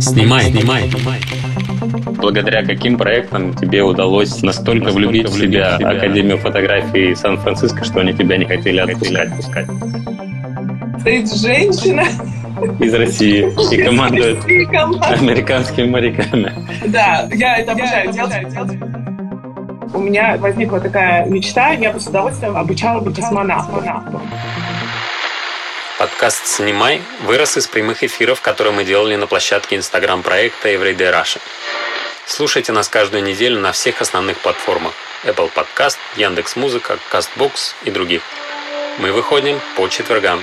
Снимай, снимай, снимай. Благодаря каким проектам тебе удалось настолько влюбить в себя Академию фотографии Сан-Франциско, что они тебя не хотели отпускать? отпускать? Стоит женщина из России и командует американскими моряками. Да, я это обожаю делать. У меня возникла такая мечта, я бы с удовольствием обучала бы космонавтов. Подкаст «Снимай» вырос из прямых эфиров, которые мы делали на площадке инстаграм-проекта Everyday Russia. Слушайте нас каждую неделю на всех основных платформах Apple Podcast, Яндекс.Музыка, Castbox и других. Мы выходим по четвергам.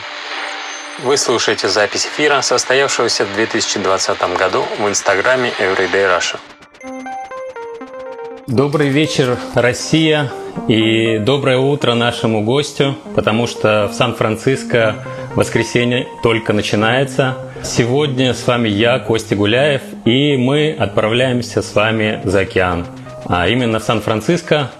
Вы слушаете запись эфира, состоявшегося в 2020 году в инстаграме Everyday Russia. Добрый вечер, Россия, и доброе утро нашему гостю, потому что в Сан-Франциско воскресенье только начинается. Сегодня с вами я, Костя Гуляев, и мы отправляемся с вами за океан. А именно в Сан-Франциско.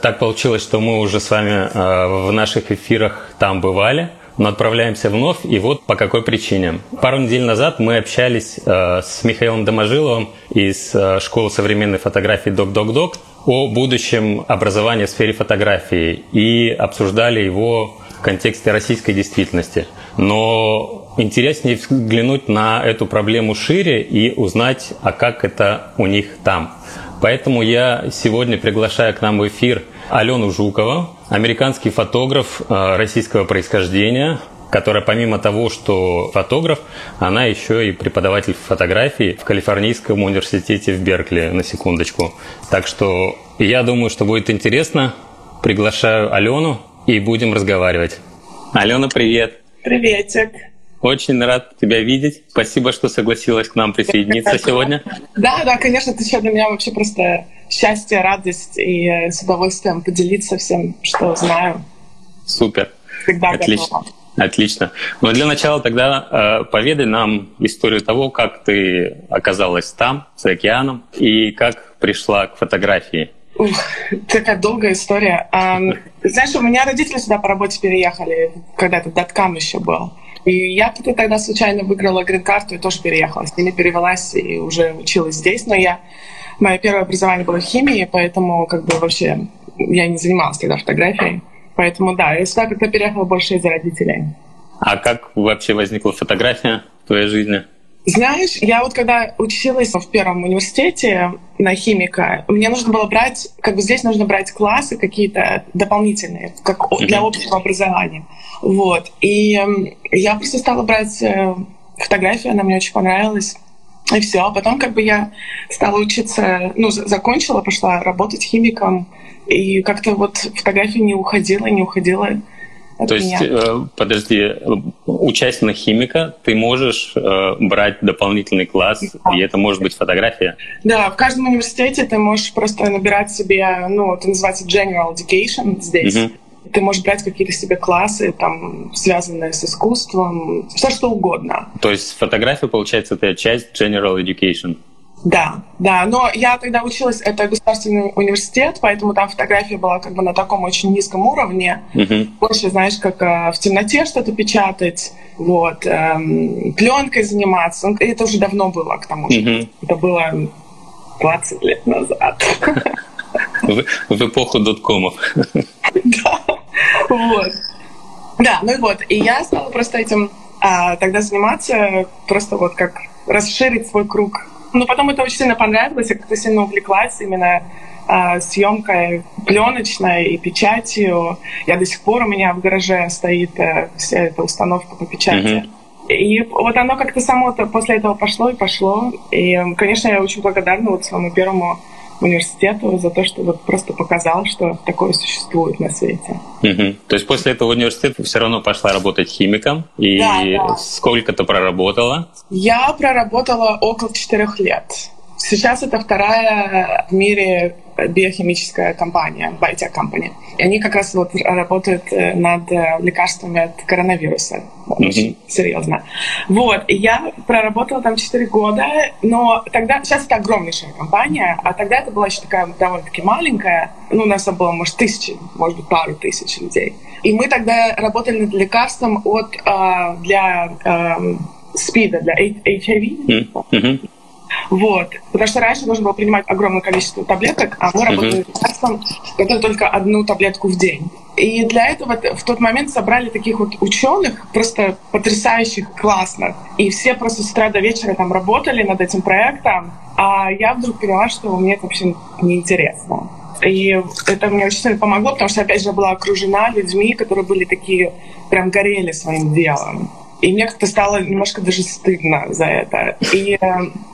Так получилось, что мы уже с вами э, в наших эфирах там бывали – но отправляемся вновь, и вот по какой причине. Пару недель назад мы общались э, с Михаилом Доможиловым из школы современной фотографии «Док-Док-Док» о будущем образования в сфере фотографии и обсуждали его контексте российской действительности. Но интереснее взглянуть на эту проблему шире и узнать, а как это у них там. Поэтому я сегодня приглашаю к нам в эфир Алену Жукова, американский фотограф э, российского происхождения, которая помимо того, что фотограф, она еще и преподаватель фотографии в Калифорнийском университете в Беркли, на секундочку. Так что я думаю, что будет интересно. Приглашаю Алену и будем разговаривать. Алена, привет! Приветик! Очень рад тебя видеть. Спасибо, что согласилась к нам присоединиться сегодня. Да, да, конечно, это еще для меня вообще просто счастье, радость и э, с удовольствием поделиться всем, что знаю. Супер. Всегда Отлично. Готова. Отлично. Но для начала тогда э, поведай нам историю того, как ты оказалась там, за океаном, и как пришла к фотографии. Ух, такая долгая история. Um, знаешь, у меня родители сюда по работе переехали, когда этот даткам еще был. И я тогда случайно выиграла грин-карту и тоже переехала. С ними перевелась и уже училась здесь. Но я... Мое первое образование было химией, поэтому как бы вообще я не занималась тогда фотографией. Поэтому да, я сюда как-то переехала больше из-за родителей. А как вообще возникла фотография в твоей жизни? Знаешь, я вот когда училась в первом университете на химика, мне нужно было брать, как бы здесь нужно брать классы какие-то дополнительные, как для общего образования. Вот. И я просто стала брать э, фотографии, она мне очень понравилась. И все. А потом как бы я стала учиться, ну, закончила, пошла работать химиком. И как-то вот фотография не уходила, не уходила то есть, э, подожди, учась на химика, ты можешь э, брать дополнительный класс, да. и это может быть фотография? Да, в каждом университете ты можешь просто набирать себе, ну, это называется General Education здесь. Угу. Ты можешь брать какие-то себе классы, там, связанные с искусством, все что угодно. То есть фотография, получается, это часть General Education? Да, да, но я тогда училась, это государственный университет, поэтому там фотография была как бы на таком очень низком уровне. Uh-huh. Больше, знаешь, как э, в темноте что-то печатать, вот, эм, пленкой заниматься. Ну, это уже давно было, к тому же. Uh-huh. Это было 20 лет назад. В, эпоху доткомов. Да, вот. Да, ну и вот. И я стала просто этим а, тогда заниматься, просто вот как расширить свой круг но потом это очень сильно понравилось, я как-то сильно увлеклась именно э, съемкой пленочной и печатью. Я до сих пор у меня в гараже стоит э, вся эта установка по печати. Mm-hmm. И вот оно как-то само после этого пошло и пошло. И, конечно, я очень благодарна вот своему первому университету за то, что вот просто показал, что такое существует на свете. Угу. То есть после этого университета все равно пошла работать химиком, и да, да. сколько ты проработала? Я проработала около четырех лет. Сейчас это вторая в мире биохимическая компания, biotech company. И они как раз вот работают э, над э, лекарствами от коронавируса. Очень серьезно. Вот. И я проработала там 4 года, но тогда... Сейчас это огромнейшая компания, а тогда это была еще такая довольно-таки маленькая. Ну, у нас там было, может, тысячи, может быть, пару тысяч людей. И мы тогда работали над лекарством от, э, для э, СПИДа, для HIV. Mm-hmm. Вот. Потому что раньше нужно было принимать огромное количество таблеток, а мы работали лекарством, которое только одну таблетку в день. И для этого в тот момент собрали таких вот ученых, просто потрясающих, классных. И все просто с утра до вечера там работали над этим проектом. А я вдруг поняла, что мне это вообще неинтересно. И это мне очень сильно помогло, потому что, опять же, я была окружена людьми, которые были такие, прям горели своим делом. И мне как-то стало немножко даже стыдно за это. И, э,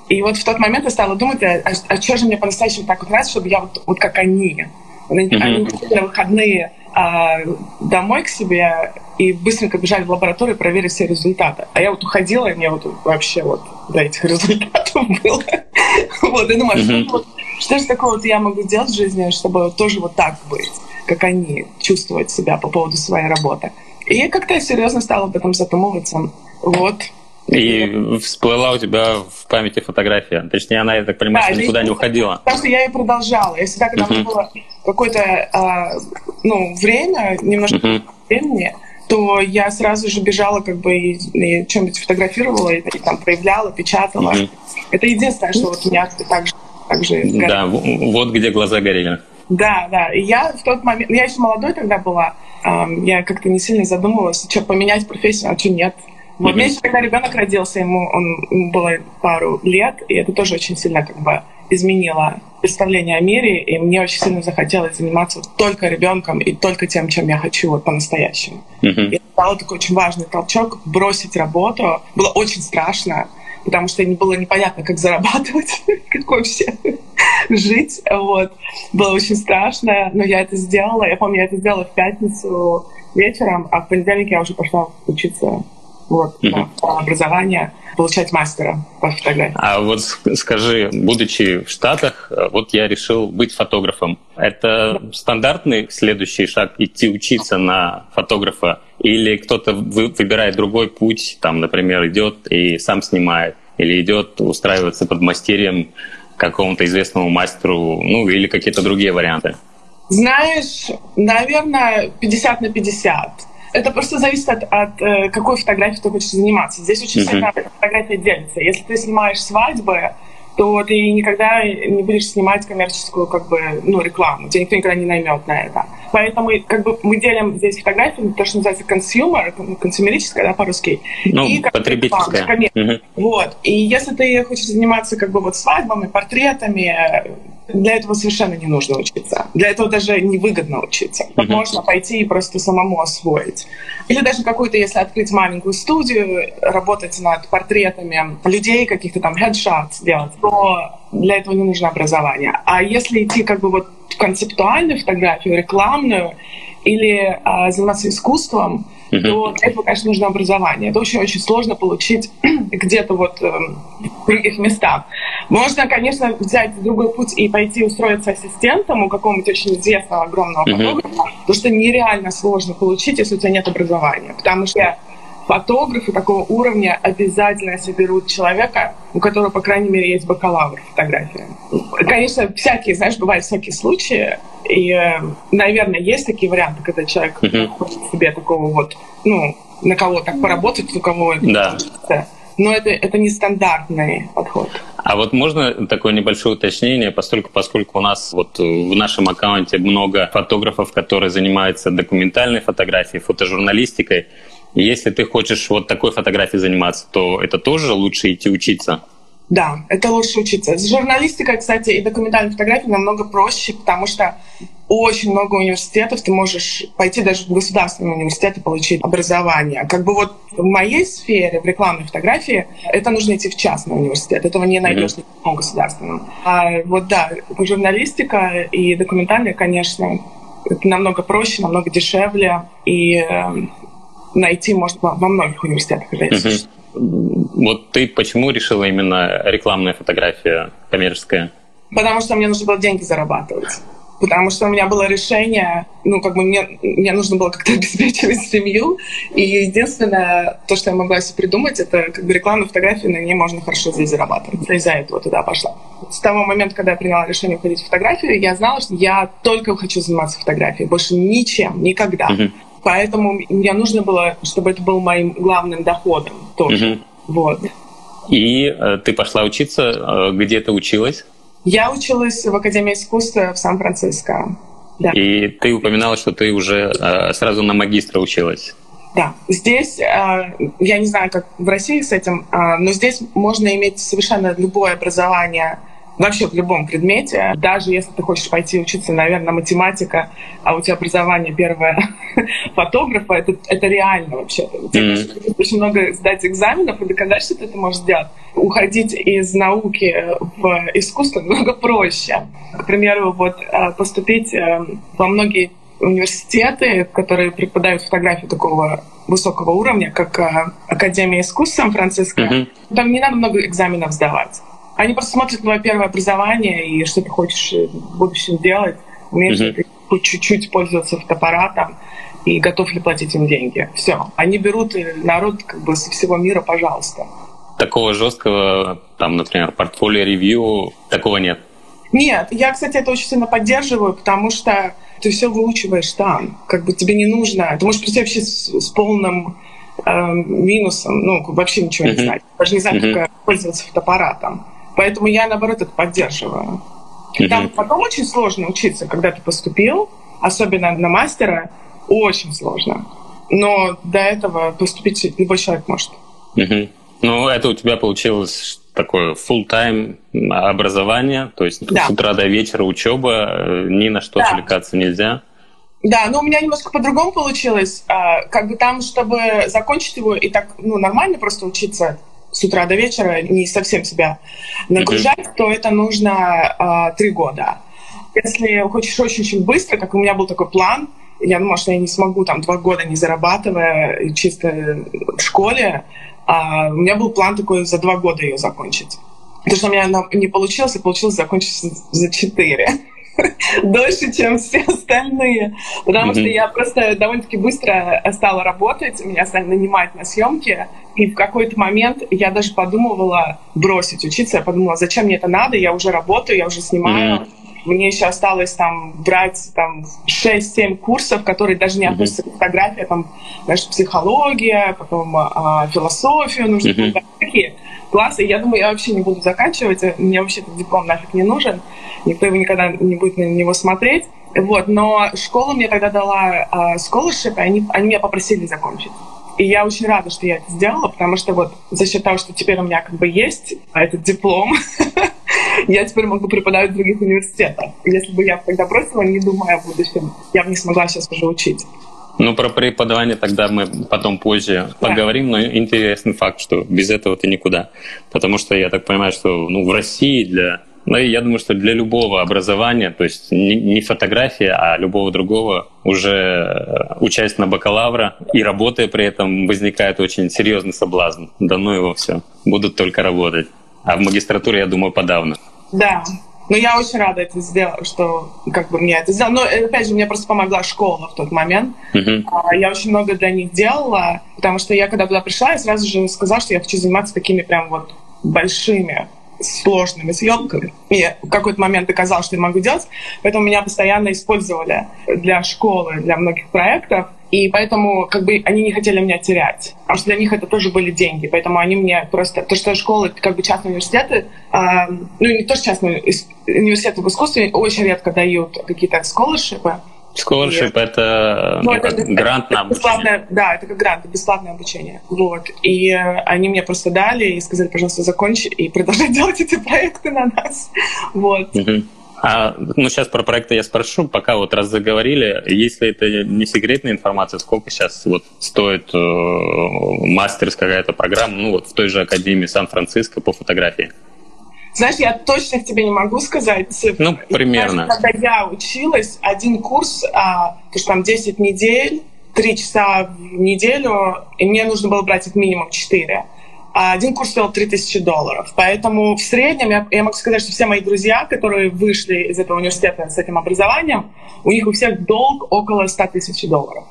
и вот в тот момент я стала думать, а, а, а что же мне по-настоящему так вот нравится, чтобы я вот, вот как они. Они mm-hmm. на выходные а, домой к себе и быстренько бежали в лабораторию проверить все результаты. А я вот уходила, и мне вот вообще вот до этих результатов было. вот, и думаю, mm-hmm. что, что же такого вот я могу сделать в жизни, чтобы тоже вот так быть, как они, чувствовать себя по поводу своей работы. И как-то я серьезно стала об этом задумываться. Вот. И всплыла у тебя в памяти фотография. Точнее, она, я так понимаю, да, никуда не уходила. Потому что я и продолжала. Я всегда, когда uh-huh. было какое-то а, ну, время, немножко uh-huh. времени, то я сразу же бежала как бы и, и чем-нибудь фотографировала, и, и там проявляла, печатала. Uh-huh. Это единственное, что вот у меня так же, так же Да, вот где глаза горели. Да, да. И я в тот момент, я еще молодой тогда была, я как-то не сильно задумывалась, что поменять профессию, а что нет. Вот mm-hmm. мне еще когда ребенок родился, ему, он, ему было пару лет, и это тоже очень сильно как бы изменило представление о мире, и мне очень сильно захотелось заниматься только ребенком и только тем, чем я хочу вот по-настоящему. Mm-hmm. И это стал такой очень важный толчок бросить работу. Было очень страшно, потому что не было непонятно, как зарабатывать, как вообще жить. Вот. Было очень страшно, но я это сделала. Я помню, я это сделала в пятницу вечером, а в понедельник я уже пошла учиться вот, mm-hmm. образование, получать мастера по фотографии. А вот скажи, будучи в Штатах, вот я решил быть фотографом. Это да. стандартный следующий шаг идти учиться на фотографа? Или кто-то выбирает другой путь, там, например, идет и сам снимает? Или идет устраиваться под мастерием какому-то известному мастеру, ну, или какие-то другие варианты? Знаешь, наверное, 50 на 50 это просто зависит от, от э, какой фотографией ты хочешь заниматься. Здесь очень mm-hmm. сильно фотография делится. Если ты снимаешь свадьбы, то ты никогда не будешь снимать коммерческую как бы, ну, рекламу. Тебя никто никогда не наймет на это. Поэтому как бы, мы делим здесь фотографии, то, что называется consumer, консюмерическая, да, по-русски. Ну, и как потребительская. Реклама, угу. Вот. И если ты хочешь заниматься как бы вот свадьбами, портретами, для этого совершенно не нужно учиться. Для этого даже невыгодно учиться. Mm-hmm. Можно пойти и просто самому освоить. Или даже какую-то, если открыть маленькую студию, работать над портретами людей, каких-то там headshots делать, то для этого не нужно образование. А если идти как бы вот в концептуальную фотографию, рекламную, или а, заниматься искусством, uh-huh. то для этого, конечно, нужно образование. Это очень-очень сложно получить где-то вот э, в других местах. Можно, конечно, взять другой путь и пойти устроиться ассистентом у какого-нибудь очень известного огромного фотографа, то что нереально сложно получить, если у тебя нет образования. Потому что фотографы такого уровня обязательно соберут человека, у которого, по крайней мере, есть бакалавр фотографии. Конечно, всякие, знаешь, бывают всякие случаи, и, э, наверное, есть такие варианты, когда человек uh-huh. хочет себе такого вот, ну, на кого так поработать, у кого да. но это, это не стандартный подход. А вот можно такое небольшое уточнение, поскольку, поскольку у нас вот в нашем аккаунте много фотографов, которые занимаются документальной фотографией, фотожурналистикой, если ты хочешь вот такой фотографией заниматься, то это тоже лучше идти учиться? Да, это лучше учиться. С журналистикой, кстати, и документальной фотографией намного проще, потому что очень много университетов, ты можешь пойти даже в государственный университет и получить образование. Как бы вот в моей сфере, в рекламной фотографии, это нужно идти в частный университет. Этого не найдешь mm-hmm. в государственном. А вот да, журналистика и документальная, конечно, это намного проще, намного дешевле. И э, найти можно во многих университетах. Угу. Вот ты почему решила именно рекламная фотография коммерческая? Потому что мне нужно было деньги зарабатывать. Потому что у меня было решение, ну, как бы мне, мне нужно было как-то обеспечивать семью. И единственное, то, что я могла себе придумать, это как бы рекламная фотография, на ней можно хорошо здесь зарабатывать. И из-за этого туда пошла. С того момента, когда я приняла решение уходить в фотографию, я знала, что я только хочу заниматься фотографией, больше ничем, никогда. Uh-huh. Поэтому мне нужно было, чтобы это был моим главным доходом тоже. Mm-hmm. Вот. И э, ты пошла учиться, э, где ты училась? Я училась в Академии искусств в Сан-Франциско. Да. И ты упоминала, что ты уже э, сразу на магистра училась. Да, здесь, э, я не знаю, как в России с этим, э, но здесь можно иметь совершенно любое образование вообще в любом предмете, даже если ты хочешь пойти учиться, наверное, математика, а у тебя образование первое фотографа, это, это реально вообще. Тебе mm-hmm. очень много сдать экзаменов и доказать, что ты это можешь сделать. Уходить из науки в искусство намного проще. К примеру, вот э, поступить э, во многие университеты, которые преподают фотографию такого высокого уровня, как э, Академия искусств Сан-Франциско, mm-hmm. там не надо много экзаменов сдавать. Они просто смотрят твое первое образование и что ты хочешь в будущем делать, умеешь ли ты чуть-чуть пользоваться фотоаппаратом и готов ли платить им деньги. Все. Они берут народ как бы со всего мира, пожалуйста. Такого жесткого, там, например, портфолио-ревью, такого нет? Нет. Я, кстати, это очень сильно поддерживаю, потому что ты все выучиваешь там. Как бы тебе не нужно. Ты можешь прийти вообще с, с полным э, минусом, ну, вообще ничего не знать. Даже не uh-huh. как пользоваться фотоаппаратом. Поэтому я, наоборот, это поддерживаю. Mm-hmm. Там потом очень сложно учиться, когда ты поступил, особенно на мастера, очень сложно. Но до этого поступить любой человек может. Mm-hmm. Ну, это у тебя получилось такое full-time образование, то есть да. с утра до вечера учеба, э, ни на что да. отвлекаться нельзя. Да, но у меня немножко по-другому получилось. А, как бы там, чтобы закончить его и так ну, нормально просто учиться, с утра до вечера, не совсем себя нагружать, mm-hmm. то это нужно э, три года. Если хочешь очень-очень быстро, как у меня был такой план, я думала, что я не смогу там два года не зарабатывая чисто в школе, а у меня был план такой за два года ее закончить. Потому что у меня не получилось, и получилось закончить за четыре. Дольше, чем все остальные. Потому что я просто довольно-таки быстро стала работать, меня стали нанимать на съемки, и в какой-то момент я даже подумывала бросить учиться. Я подумала, зачем мне это надо, я уже работаю, я уже снимаю. Мне еще осталось там брать там 6-7 курсов, которые даже не относятся к фотографии, а там, знаешь, психология, потом а, философию нужно mm-hmm. такие классы. Я думаю, я вообще не буду заканчивать, мне вообще этот диплом нафиг не нужен, никто его никогда не будет на него смотреть. Вот, но школа мне тогда дала uh, scholarship, и они, они меня попросили закончить. И я очень рада, что я это сделала, потому что вот за счет того, что теперь у меня как бы есть этот диплом, я теперь могу преподавать в других университетах. Если бы я тогда бросила, не думая о будущем, я бы не смогла сейчас уже учить. Ну, про преподавание тогда мы потом позже да. поговорим, но интересный факт, что без этого ты никуда. Потому что я так понимаю, что ну, в России для ну, я думаю, что для любого образования, то есть не фотография, а любого другого, уже э, учась на бакалавра и работая при этом, возникает очень серьезный соблазн. Да ну его все, будут только работать. А в магистратуре, я думаю, подавно. Да, но я очень рада это сделать, что как бы мне это сделал. Но опять же, мне просто помогла школа в тот момент. Uh-huh. Я очень много для них делала, потому что я когда туда пришла, я сразу же сказала, что я хочу заниматься такими прям вот большими сложными съемками. И в какой-то момент доказал, что я могу делать. Поэтому меня постоянно использовали для школы, для многих проектов. И поэтому как бы они не хотели меня терять. Потому что для них это тоже были деньги. Поэтому они мне просто... То, что школы, как бы частные университеты, э, ну не то, что частные университеты в искусстве очень редко дают какие-то сколоршипы. Scholarship — это, ну, это грант на обучение. Да, это как грант, бесплатное обучение. Вот. И они мне просто дали и сказали, пожалуйста, закончи и продолжай делать эти проекты на нас. Вот. Угу. А, ну, сейчас про проекты я спрошу, пока вот раз заговорили, если это не секретная информация, сколько сейчас вот стоит э, мастерс какая-то программа, ну, вот в той же Академии Сан-Франциско по фотографии? Знаешь, я точно тебе не могу сказать. Ну, примерно. Знаешь, когда я училась, один курс, а, то есть там 10 недель, 3 часа в неделю, и мне нужно было брать их минимум 4. А один курс стоил 3000 долларов. Поэтому в среднем я, я могу сказать, что все мои друзья, которые вышли из этого университета с этим образованием, у них у всех долг около 100 тысяч долларов.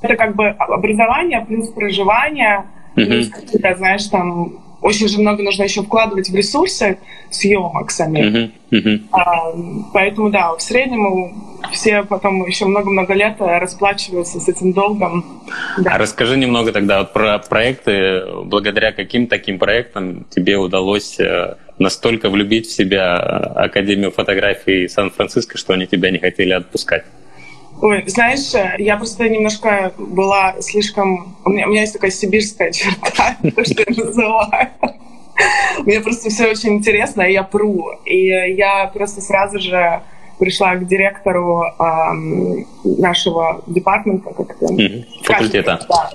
Это как бы образование плюс проживание, mm-hmm. плюс, знаешь, там очень же много нужно еще вкладывать в ресурсы съемок самих. Uh-huh, uh-huh. А, поэтому, да, в среднем все потом еще много-много лет расплачиваются с этим долгом. Да. А расскажи немного тогда вот про проекты. Благодаря каким таким проектам тебе удалось э, настолько влюбить в себя Академию фотографии Сан-Франциско, что они тебя не хотели отпускать? Ой, знаешь, я просто немножко была слишком... У меня, у меня есть такая сибирская черта, то, что я называю. Мне просто все очень интересно, и я пру. И я просто сразу же пришла к директору эм, нашего департамента, как это? Mm-hmm. Факультета. Да,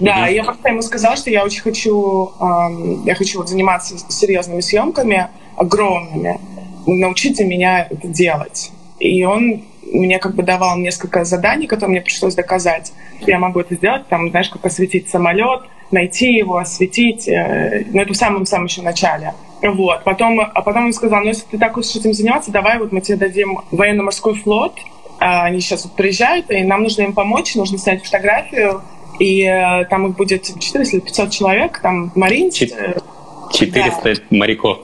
да mm-hmm. я просто ему сказала, что я очень хочу, эм, я хочу вот заниматься серьезными съемками, огромными. Научите меня это делать. И он мне как бы давал несколько заданий, которые мне пришлось доказать. Я могу это сделать, там, знаешь, как осветить самолет, найти его, осветить, э, ну, это в самом-самом еще начале. Вот. Потом, а потом он сказал, ну, если ты так хочешь этим заниматься, давай вот мы тебе дадим военно-морской флот, а, они сейчас вот приезжают, и нам нужно им помочь, нужно снять фотографию, и э, там их будет 400 или 500 человек, там Марин... 400 да. моряков.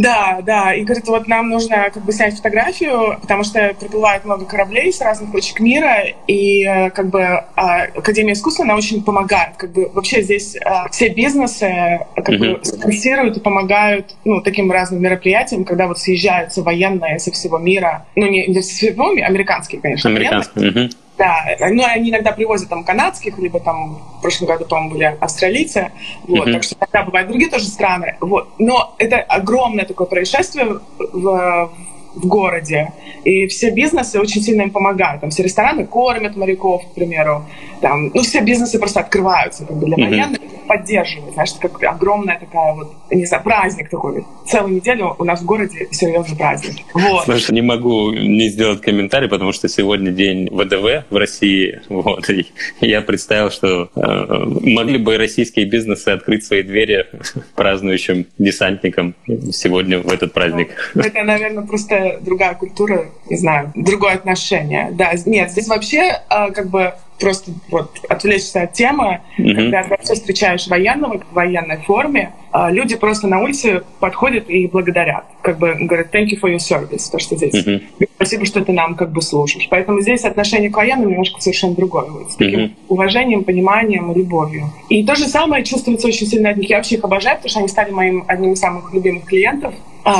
Да, да. И говорит, вот нам нужно как бы снять фотографию, потому что приплывает много кораблей с разных точек мира, и э, как бы а, Академия искусства, она очень помогает. Как бы вообще здесь а, все бизнесы как mm-hmm. бы спонсируют и помогают ну, таким разным мероприятиям, когда вот съезжаются военные со всего мира. Ну, не, не со всего мира, американские, конечно. Американские. Да, ну они иногда привозят там канадских, либо там в прошлом году, по-моему, были австралийцы. Вот, mm-hmm. так что иногда бывают другие тоже страны. Вот. Но это огромное такое происшествие в, в городе. И все бизнесы очень сильно им помогают. Там все рестораны кормят моряков, к примеру. Там, ну, все бизнесы просто открываются как бы для военных, mm-hmm. поддерживают. Знаешь, как огромная такая вот, не знаю, праздник такой. Целую неделю у нас в городе серьезный праздник. Вот. Слушай, не могу не сделать комментарий, потому что сегодня день ВДВ в России. Вот, и я представил, что э, могли бы российские бизнесы открыть свои двери празднующим десантникам сегодня в этот праздник. Ну, это, наверное, просто другая культура, не знаю, другое отношение. Да, нет, здесь вообще э, как бы просто вот отвлечься от темы, mm-hmm. когда ты встречаешь военного в военной форме, а, люди просто на улице подходят и благодарят. Как бы говорят, thank you for your service, то, что здесь. Mm-hmm. Спасибо, что ты нам как бы служишь. Поэтому здесь отношение к военным немножко совершенно другое. Вот, с таким mm-hmm. уважением, пониманием и любовью. И то же самое чувствуется очень сильно от них. Я вообще их обожаю, потому что они стали моим одним из самых любимых клиентов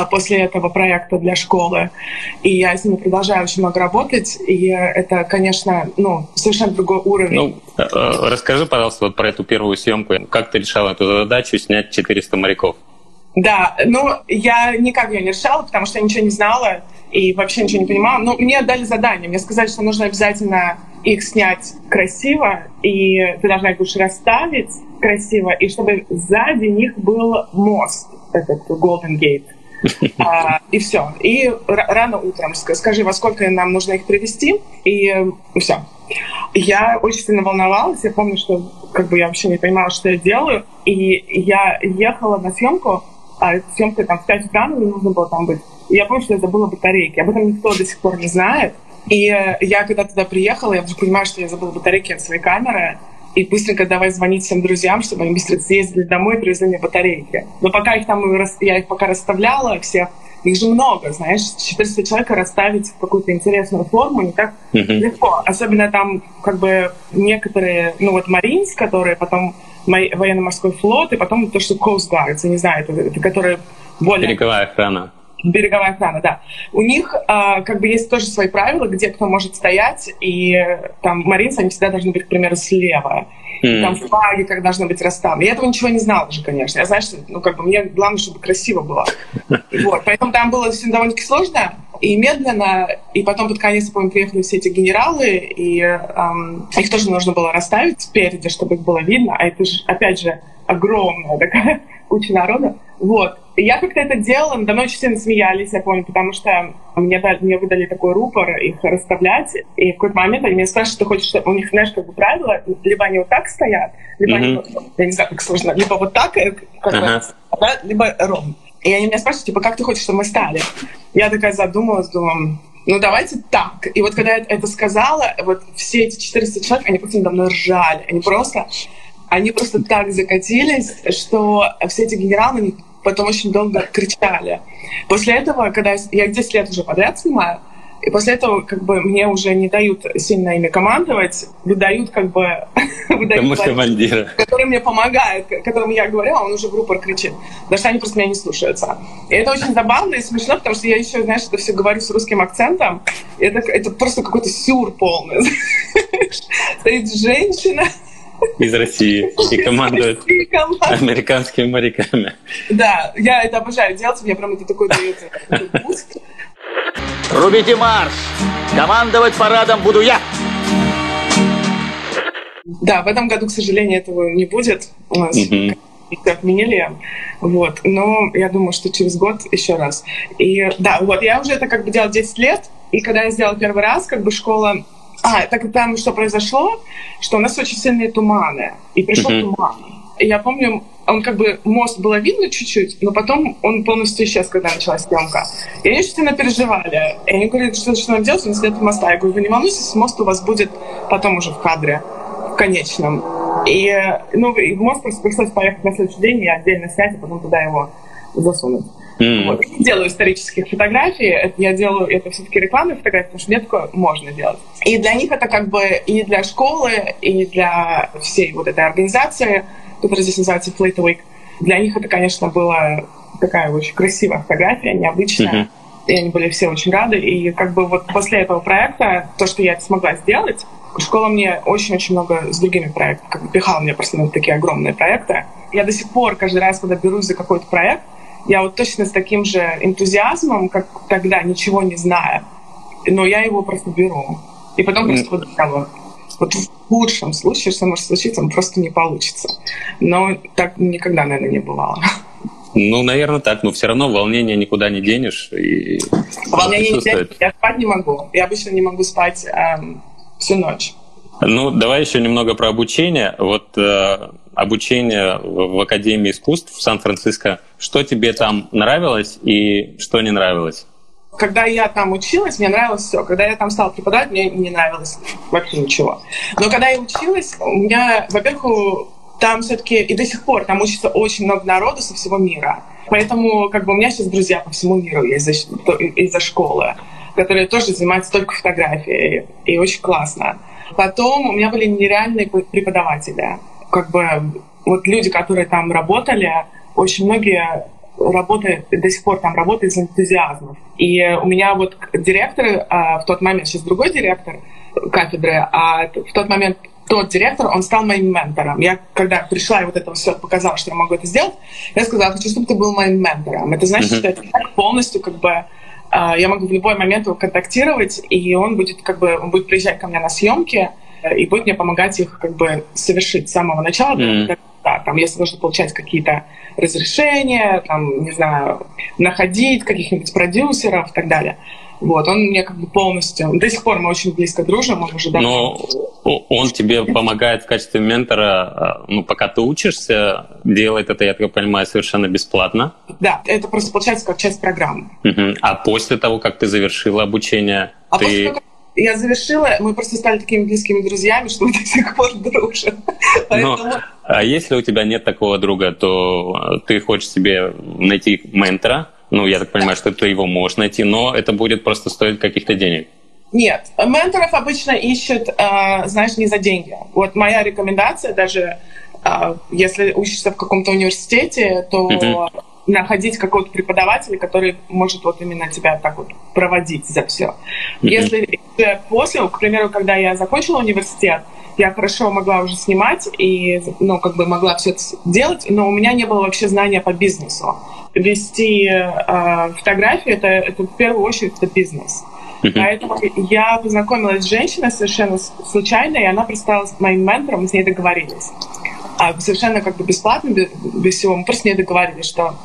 после этого проекта для школы. И я с ними продолжаю очень много работать. И это, конечно, ну, совершенно другой уровень. Ну, э, э, расскажи, пожалуйста, вот про эту первую съемку. Как ты решала эту задачу снять 400 моряков? Да, ну, я никак ее не решала, потому что я ничего не знала и вообще ничего не понимала. Но мне дали задание. Мне сказали, что нужно обязательно их снять красиво, и ты должна их лучше расставить красиво, и чтобы сзади них был мост, этот Golden Gate. А, и все. И рано утром скажи, во сколько нам нужно их привести, и, все. Я очень сильно волновалась. Я помню, что как бы я вообще не понимала, что я делаю. И я ехала на съемку, а съемка там в 5 утра, мне нужно было там быть. И я помню, что я забыла батарейки. Об этом никто до сих пор не знает. И я когда туда приехала, я вдруг понимаю, что я забыла батарейки от своей камеры и быстренько давай звонить всем друзьям, чтобы они быстро съездили домой и привезли мне батарейки. Но пока их там, я их пока расставляла всех, их же много, знаешь, 400 человек расставить в какую-то интересную форму не так uh-huh. легко. Особенно там как бы некоторые, ну вот Маринс, которые потом военно-морской флот, и потом то, что Coast Guard, я не знаю, это, это которые более... Береговая охрана береговая охрана, да. У них а, как бы есть тоже свои правила, где кто может стоять, и там маринцы, они всегда должны быть, к примеру, слева. Mm. Там флаги как должны быть расставлены. Я этого ничего не знала же, конечно. Я что, ну, как бы мне главное, чтобы красиво было. Вот. Поэтому там было все довольно-таки сложно и медленно. И потом под конец, помню, приехали все эти генералы, и эм, их тоже нужно было расставить спереди, чтобы их было видно. А это же, опять же, огромная такая куча народа. Вот. Я как-то это делала, надо мной очень сильно смеялись, я помню, потому что мне, дали, мне выдали такой рупор их расставлять, и в какой-то момент они меня спрашивают, ты хочешь, чтобы у них, знаешь, как бы правило, либо они вот так стоят, либо mm-hmm. они вот, я не знаю, как сложно, либо вот так, как uh-huh. бы, да, либо ровно. И они меня спрашивают, типа, как ты хочешь, чтобы мы стали? Я такая задумалась, думаю, ну давайте так. И вот когда я это сказала, вот все эти 400 человек, они просто надо мной ржали. Они просто они просто так закатились, что все эти генералы потом очень долго кричали. После этого, когда я 10 лет уже подряд снимаю, и после этого как бы мне уже не дают сильно ими командовать, выдают как бы... Потому что командира. Который мне помогает, которому я говорю, а он уже в рупор кричит. Потому что они просто меня не слушаются. И это очень забавно и смешно, потому что я еще, знаешь, это все говорю с русским акцентом. Это, это просто какой-то сюр полный. Стоит женщина, из России и командует американскими моряками. Да, я это обожаю делать, мне прям это такой дает Рубите марш! Командовать парадом буду я! Да, в этом году, к сожалению, этого не будет. У нас mm отменили. Вот. Но я думаю, что через год еще раз. И да, вот я уже это как бы делала 10 лет. И когда я сделала первый раз, как бы школа а, так там что произошло, что у нас очень сильные туманы, и пришел uh-huh. туман. И я помню, он как бы, мост было видно чуть-чуть, но потом он полностью исчез, когда началась съемка. И они очень сильно переживали. И они говорят, что, что нам делать, у нас нет моста. Я говорю, вы не волнуйтесь, мост у вас будет потом уже в кадре, в конечном. И, ну, и мост просто пришлось поехать на следующий день и отдельно снять, а потом туда его засунуть. Mm. Вот. Я не делаю исторических фотографий, я делаю это все-таки рекламные фотографии, потому что мне такое можно делать. И для них это как бы и для школы, и для всей вот этой организации, которая здесь называется Fleet Week, для них это, конечно, была такая очень красивая фотография, необычная. Mm-hmm. И они были все очень рады. И как бы вот после этого проекта, то, что я смогла сделать, школа мне очень-очень много с другими проектами, как бы пихала мне просто на такие огромные проекты. Я до сих пор каждый раз, когда берусь за какой-то проект, я вот точно с таким же энтузиазмом, как тогда, ничего не зная, но я его просто беру. И потом просто вот, вот, вот в худшем случае, что может случиться, он просто не получится. Но так никогда, наверное, не бывало. Ну, наверное, так, но все равно волнение никуда не денешь. И волнение не денешь. Я спать не могу. Я обычно не могу спать эм, всю ночь. Ну, давай еще немного про обучение. Вот э, обучение в, Академии искусств в Сан-Франциско. Что тебе там нравилось и что не нравилось? Когда я там училась, мне нравилось все. Когда я там стала преподавать, мне не нравилось вообще ничего. Но когда я училась, у меня, во-первых, там все-таки и до сих пор там учится очень много народу со всего мира. Поэтому как бы у меня сейчас друзья по всему миру из-за, из-за школы, которые тоже занимаются только фотографией. И очень классно. Потом у меня были нереальные преподаватели. Как бы вот люди, которые там работали, очень многие работают, до сих пор там работают из энтузиазмов. И у меня вот директор а, в тот момент, сейчас другой директор кафедры, а в тот момент тот директор, он стал моим ментором. Я, когда пришла и вот это все показала, что я могу это сделать, я сказала, хочу, чтобы ты был моим ментором. Это значит, mm-hmm. что это полностью как бы а, я могу в любой момент его контактировать, и он будет как бы он будет приезжать ко мне на съемки и будет мне помогать их как бы совершить с самого начала mm. Да, там, если нужно получать какие-то разрешения, там, не знаю, находить каких-нибудь продюсеров и так далее. Вот, он мне как бы полностью... До сих пор мы очень близко дружим, он уже давно... Но он тебе помогает в качестве ментора, а, ну, пока ты учишься, делает это, я так понимаю, совершенно бесплатно? Да, это просто получается как часть программы. Угу. А после того, как ты завершила обучение, а ты... После того, как я завершила, мы просто стали такими близкими друзьями, что мы до сих пор дружим. Но, а если у тебя нет такого друга, то ты хочешь себе найти ментора, ну, я так понимаю, что ты его можешь найти, но это будет просто стоить каких-то денег. Нет, менторов обычно ищут, э, знаешь, не за деньги. Вот моя рекомендация, даже э, если учишься в каком-то университете, то uh-huh. Находить какого-то преподавателя, который может вот именно тебя так вот проводить за все. Uh-huh. Если после, к примеру, когда я закончила университет, я хорошо могла уже снимать и, ну, как бы могла все это делать, но у меня не было вообще знания по бизнесу. Вести э, фотографии это, это в первую очередь это бизнес. Uh-huh. Поэтому я познакомилась с женщиной совершенно случайно, и она стала моим ментором, мы с ней договорились. А совершенно как бы бесплатно, без, без всего, мы просто с ней договорились, что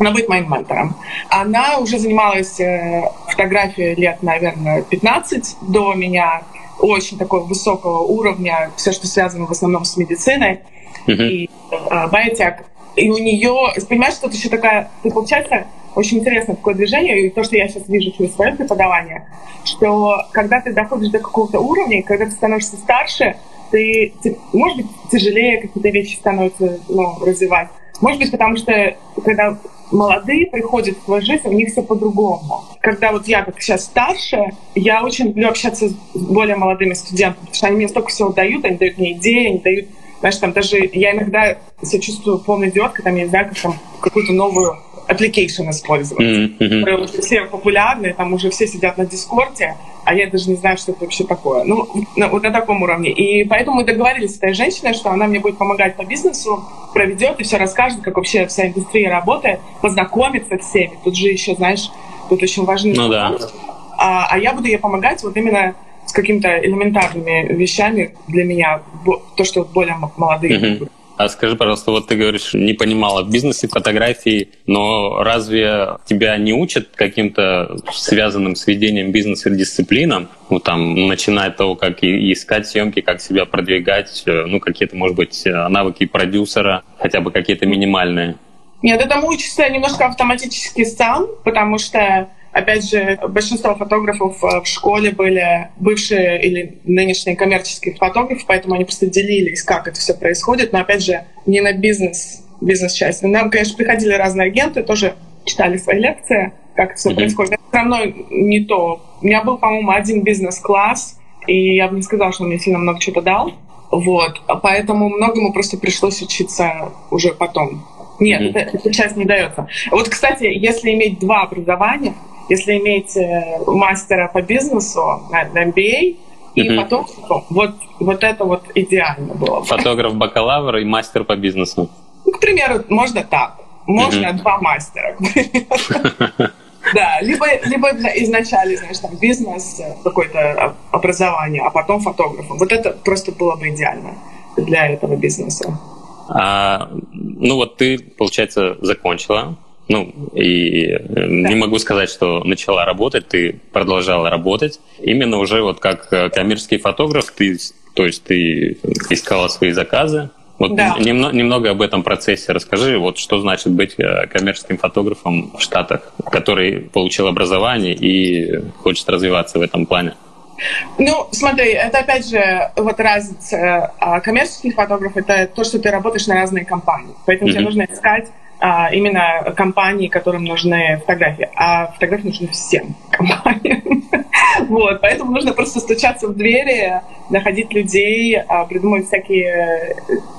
она будет моим ментором. Она уже занималась э, фотографией лет, наверное, 15 до меня, очень такого высокого уровня, все, что связано в основном с медициной uh-huh. и э, биотек. И у нее, понимаешь, что это еще такая, ты, получается, очень интересно такое движение, и то, что я сейчас вижу через свое преподавание, что когда ты доходишь до какого-то уровня, и когда ты становишься старше, ты, ты может быть, тяжелее какие-то вещи становятся ну, развивать. Может быть, потому что когда молодые приходят в твою жизнь, у них все по-другому. Когда вот я как сейчас старше, я очень люблю общаться с более молодыми студентами, потому что они мне столько всего дают, они дают мне идеи, они дают знаешь, там даже я иногда себя чувствую полный идиот, когда я не знаю, как там какую-то новую application использовать. Mm-hmm. Уже все популярные, там уже все сидят на Дискорде, а я даже не знаю, что это вообще такое. Ну, на, вот на таком уровне. И поэтому мы договорились с этой женщиной, что она мне будет помогать по бизнесу, проведет и все расскажет, как вообще вся индустрия работает, познакомиться с всеми. Тут же еще, знаешь, тут очень важно. Ну да. А, а я буду ей помогать вот именно с какими-то элементарными вещами для меня, то, что более молодые mm-hmm. А скажи, пожалуйста, вот ты говоришь, не понимала в бизнесе фотографии, но разве тебя не учат каким-то связанным с ведением бизнеса дисциплинам? Ну, там, начиная от того, как искать съемки, как себя продвигать, э, ну, какие-то, может быть, э, навыки продюсера, хотя бы какие-то минимальные? Нет, этому учишься немножко автоматически сам, потому что Опять же, большинство фотографов э, в школе были бывшие или нынешние коммерческие фотографы, поэтому они просто делились, как это все происходит. Но опять же, не на бизнес, бизнес-часть. Нам, конечно, приходили разные агенты, тоже читали свои лекции, как это все mm-hmm. происходит. Это все равно не то. У меня был, по-моему, один бизнес-класс, и я бы не сказала, что он мне сильно много чего-то дал. Вот. Поэтому многому просто пришлось учиться уже потом. Нет, mm-hmm. это, эта часть не дается. Вот, кстати, если иметь два образования, если иметь э, мастера по бизнесу на, MBA и mm-hmm. фотографа, вот, вот это вот идеально было. Фотограф бакалавр и мастер по бизнесу. Ну, к примеру, можно так. Можно mm-hmm. два мастера, Да, либо, либо изначально, знаешь, там бизнес, э, какое-то образование, а потом фотографом. Вот это просто было бы идеально для этого бизнеса. А, ну вот ты, получается, закончила ну, и да. не могу сказать, что начала работать, ты продолжала работать. Именно уже вот как э, коммерческий фотограф, ты, то есть ты искала свои заказы. Вот да. немного, немного об этом процессе расскажи. Вот что значит быть э, коммерческим фотографом в Штатах, который получил образование и хочет развиваться в этом плане. Ну, смотри, это опять же вот разница. А коммерческий фотограф — это то, что ты работаешь на разные компании. Поэтому mm-hmm. тебе нужно искать а, именно компании, которым нужны фотографии. А фотографии нужны всем компаниям. вот, поэтому нужно просто стучаться в двери, находить людей, а, придумывать всякие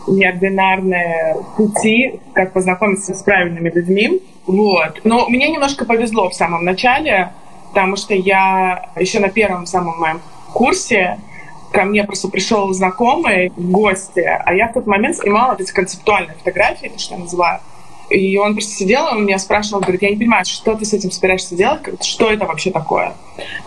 неординарные пути, как познакомиться с правильными людьми. Вот. Но мне немножко повезло в самом начале, потому что я еще на первом самом моем курсе ко мне просто пришел знакомый в гости, а я в тот момент снимала эти концептуальные фотографии, что я называю. И он просто сидел, он меня спрашивал, говорит, я не понимаю, что ты с этим собираешься делать, что это вообще такое?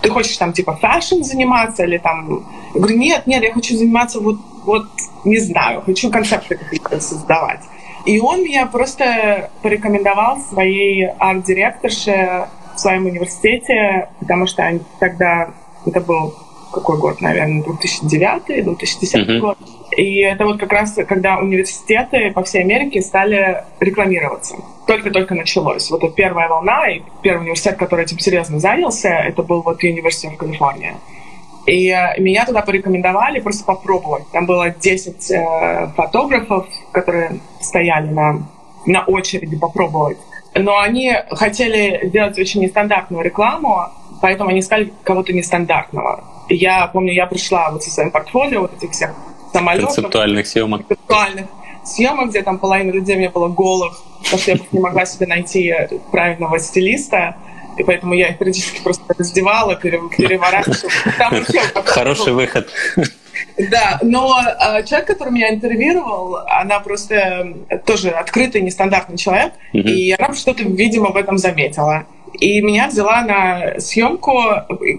Ты хочешь там типа fashion заниматься или там... Я говорю, нет, нет, я хочу заниматься вот, вот не знаю, хочу концепты какие-то создавать. И он меня просто порекомендовал своей арт-директорше в своем университете, потому что тогда это был какой год, наверное, 2009-2010 mm-hmm. год. И это вот как раз, когда университеты по всей Америке стали рекламироваться. Только-только началось. Вот эта первая волна, и первый университет, который этим серьезно занялся, это был вот of California. И э, меня туда порекомендовали просто попробовать. Там было 10 э, фотографов, которые стояли на, на очереди попробовать. Но они хотели сделать очень нестандартную рекламу, поэтому они искали кого-то нестандартного. Я помню, я пришла вот со своим портфолио вот этих всех самолетов. Концептуальных съемок. Концептуальных съемок, где там половина людей мне было голых, потому что я не могла себе найти правильного стилиста. И поэтому я их периодически просто раздевала, переворачивала. Хороший выход. Да, но э, человек, который меня интервьюировал, она просто тоже открытый, нестандартный человек, и она что-то, видимо, в этом заметила. И меня взяла на съемку,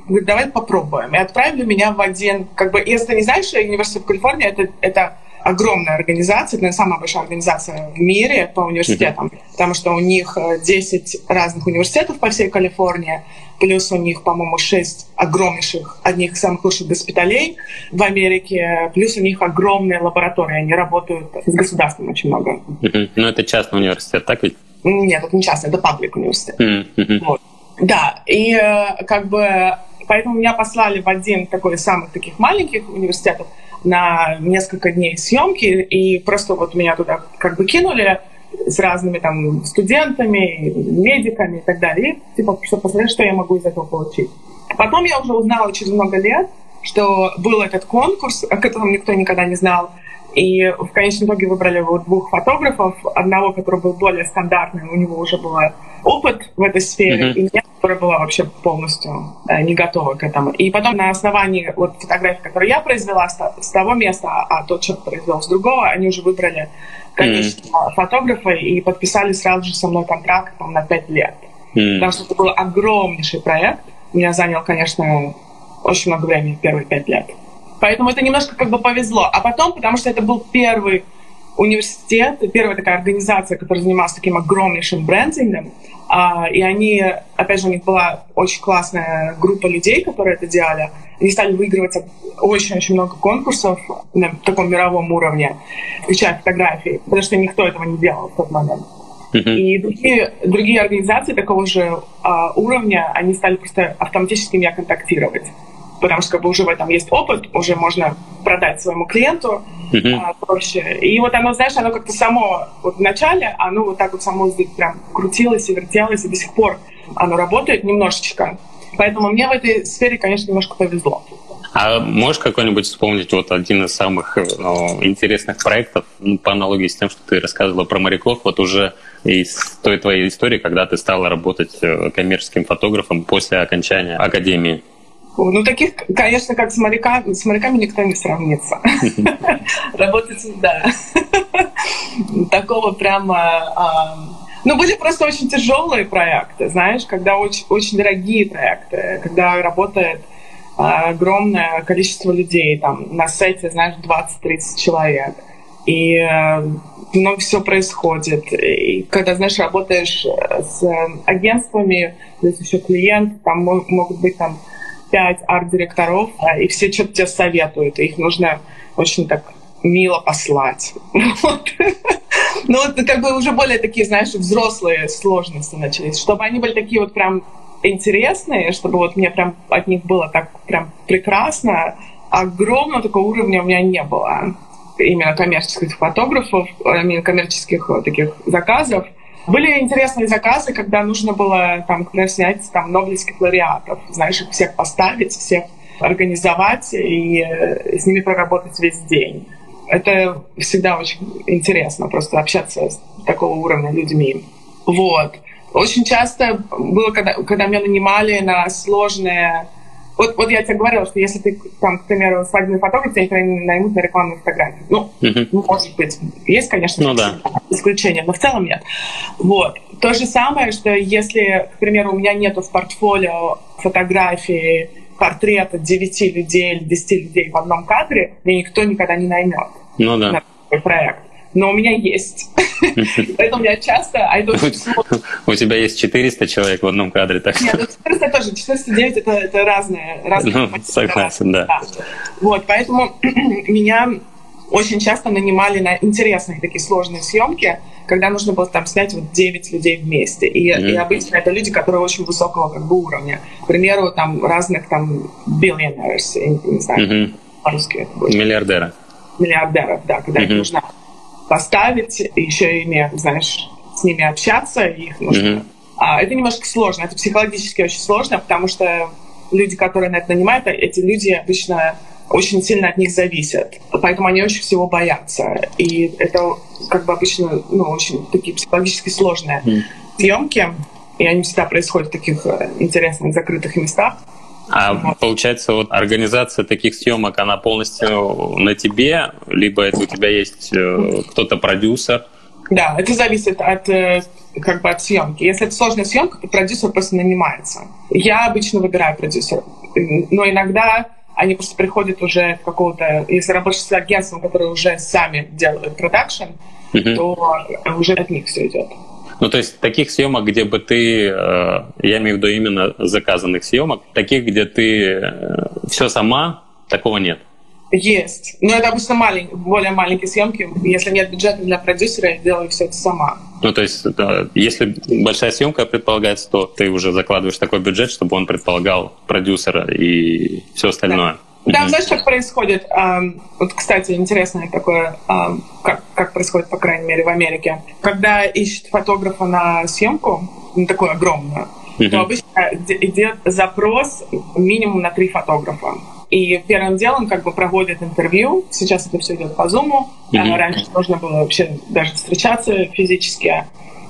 говорит, давай попробуем. И отправили меня в один, как бы, если не знаешь, университет Калифорнии это, это огромная организация, это самая большая организация в мире по университетам, mm-hmm. потому что у них 10 э, разных университетов по всей Калифорнии, плюс у них, по-моему, 6 огромнейших, одних из самых лучших госпиталей в Америке, плюс у них огромные лаборатории, они работают с государством очень много. Mm-hmm. Ну, это частный университет, так ведь? Нет, это не частный, это паблик университет. Mm-hmm. Вот. Да, и э, как бы Поэтому меня послали в один такой из самых таких маленьких университетов на несколько дней съемки, и просто вот меня туда как бы кинули с разными там студентами, медиками и так далее, и, типа, чтобы посмотреть, что я могу из этого получить. Потом я уже узнала через много лет, что был этот конкурс, о котором никто никогда не знал, и в конечном итоге выбрали вот двух фотографов. Одного, который был более стандартный, у него уже был опыт в этой сфере, mm-hmm. и меня, которая была вообще полностью э, не готова к этому. И потом на основании вот фотографий, которые я произвела с, с того места, а тот человек произвел с другого, они уже выбрали, конечно, mm-hmm. фотографа и подписали сразу же со мной контракт там, на пять лет. Mm-hmm. Потому что это был огромнейший проект. Меня занял, конечно, очень много времени, первые пять лет. Поэтому это немножко как бы повезло. А потом, потому что это был первый университет, первая такая организация, которая занималась таким огромнейшим брендингом, а, и они, опять же, у них была очень классная группа людей, которые это делали. Они стали выигрывать очень-очень много конкурсов на таком мировом уровне, включая фотографии, потому что никто этого не делал в тот момент. И другие, другие организации такого же а, уровня, они стали просто автоматически меня контактировать потому что как бы уже в этом есть опыт, уже можно продать своему клиенту uh-huh. а, проще. И вот оно, знаешь, оно как-то само, вот в начале, оно вот так вот само прям крутилось и вертелось, и до сих пор оно работает немножечко. Поэтому мне в этой сфере, конечно, немножко повезло. А можешь какой-нибудь вспомнить вот один из самых ну, интересных проектов ну, по аналогии с тем, что ты рассказывала про моряков, вот уже из той твоей истории, когда ты стала работать э, коммерческим фотографом после окончания академии? Ну, таких, конечно, как с моряками, с моряками никто не сравнится. Работать, да. Такого прямо... А, ну, были просто очень тяжелые проекты, знаешь, когда очень, очень дорогие проекты, когда работает а, огромное количество людей, там, на сайте, знаешь, 20-30 человек. И много всего происходит. И когда, знаешь, работаешь с агентствами, здесь еще клиент, там могут быть там пять арт-директоров, а, и все что-то тебе советуют, и их нужно очень так мило послать. Вот. Ну, вот как бы уже более такие, знаешь, взрослые сложности начались. Чтобы они были такие вот прям интересные, чтобы вот мне прям от них было так прям прекрасно, огромного такого уровня у меня не было. Именно коммерческих фотографов, именно коммерческих вот таких заказов. Были интересные заказы, когда нужно было, там, снять там, нобелевских лауреатов, знаешь, всех поставить, всех организовать и э, с ними проработать весь день. Это всегда очень интересно, просто общаться с такого уровня людьми. Вот. Очень часто было, когда, когда меня нанимали на сложные вот, вот я тебе говорила, что если ты, там, к примеру, свадебный фотограф, тебя никогда наймут на рекламную фотографию. Ну, uh-huh. может быть. Есть, конечно, ну, да. исключения, но в целом нет. Вот. То же самое, что если, к примеру, у меня нету в портфолио фотографии портрета 9 людей или 10 людей в одном кадре, меня никто никогда не наймет ну, да. на такой проект но у меня есть. Поэтому я часто... А у тебя есть 400 человек в одном кадре, так Нет, ну 400 тоже. 409 это, разные. ну, согласен, да. Вот, поэтому меня очень часто нанимали на интересные такие сложные съемки, когда нужно было там снять вот 9 людей вместе. И, mm-hmm. и обычно это люди, которые очень высокого как бы уровня. К примеру, там разных там billionaires, не знаю, mm-hmm. по-русски это будет. Миллиардера. Миллиардеров, да, когда mm-hmm. нужно поставить, еще ими, знаешь, с ними общаться, их нужно... Mm-hmm. А, это немножко сложно, это психологически очень сложно, потому что люди, которые на это нанимают, эти люди обычно очень сильно от них зависят. Поэтому они очень всего боятся. И это как бы обычно ну, очень такие психологически сложные mm. съемки. И они всегда происходят в таких э, интересных закрытых местах. А получается, вот организация таких съемок, она полностью на тебе, либо это у тебя есть э, кто-то продюсер? Да, это зависит от э, как бы от съемки. Если это сложная съемка, то продюсер просто нанимается. Я обычно выбираю продюсера, но иногда они просто приходят уже какого-то, если работаешь с агентством, которые уже сами делают продакшн, uh-huh. то уже от них все идет. Ну, то есть таких съемок, где бы ты, э, я имею в виду именно заказанных съемок, таких, где ты э, все сама, такого нет. Есть. Но это обычно малень, более маленькие съемки. Если нет бюджета для продюсера, я делаю все это сама. Ну, то есть, да, если большая съемка предполагается, то ты уже закладываешь такой бюджет, чтобы он предполагал продюсера и все остальное. Да. Там, знаешь, как происходит? Вот, кстати, интересное такое, как, как происходит, по крайней мере, в Америке. Когда ищут фотографа на съемку, ну, такую огромную, uh-huh. то обычно идет запрос минимум на три фотографа. И первым делом как бы проводят интервью. Сейчас это все идет по Zoom. Mm-hmm. Раньше нужно было вообще даже встречаться физически.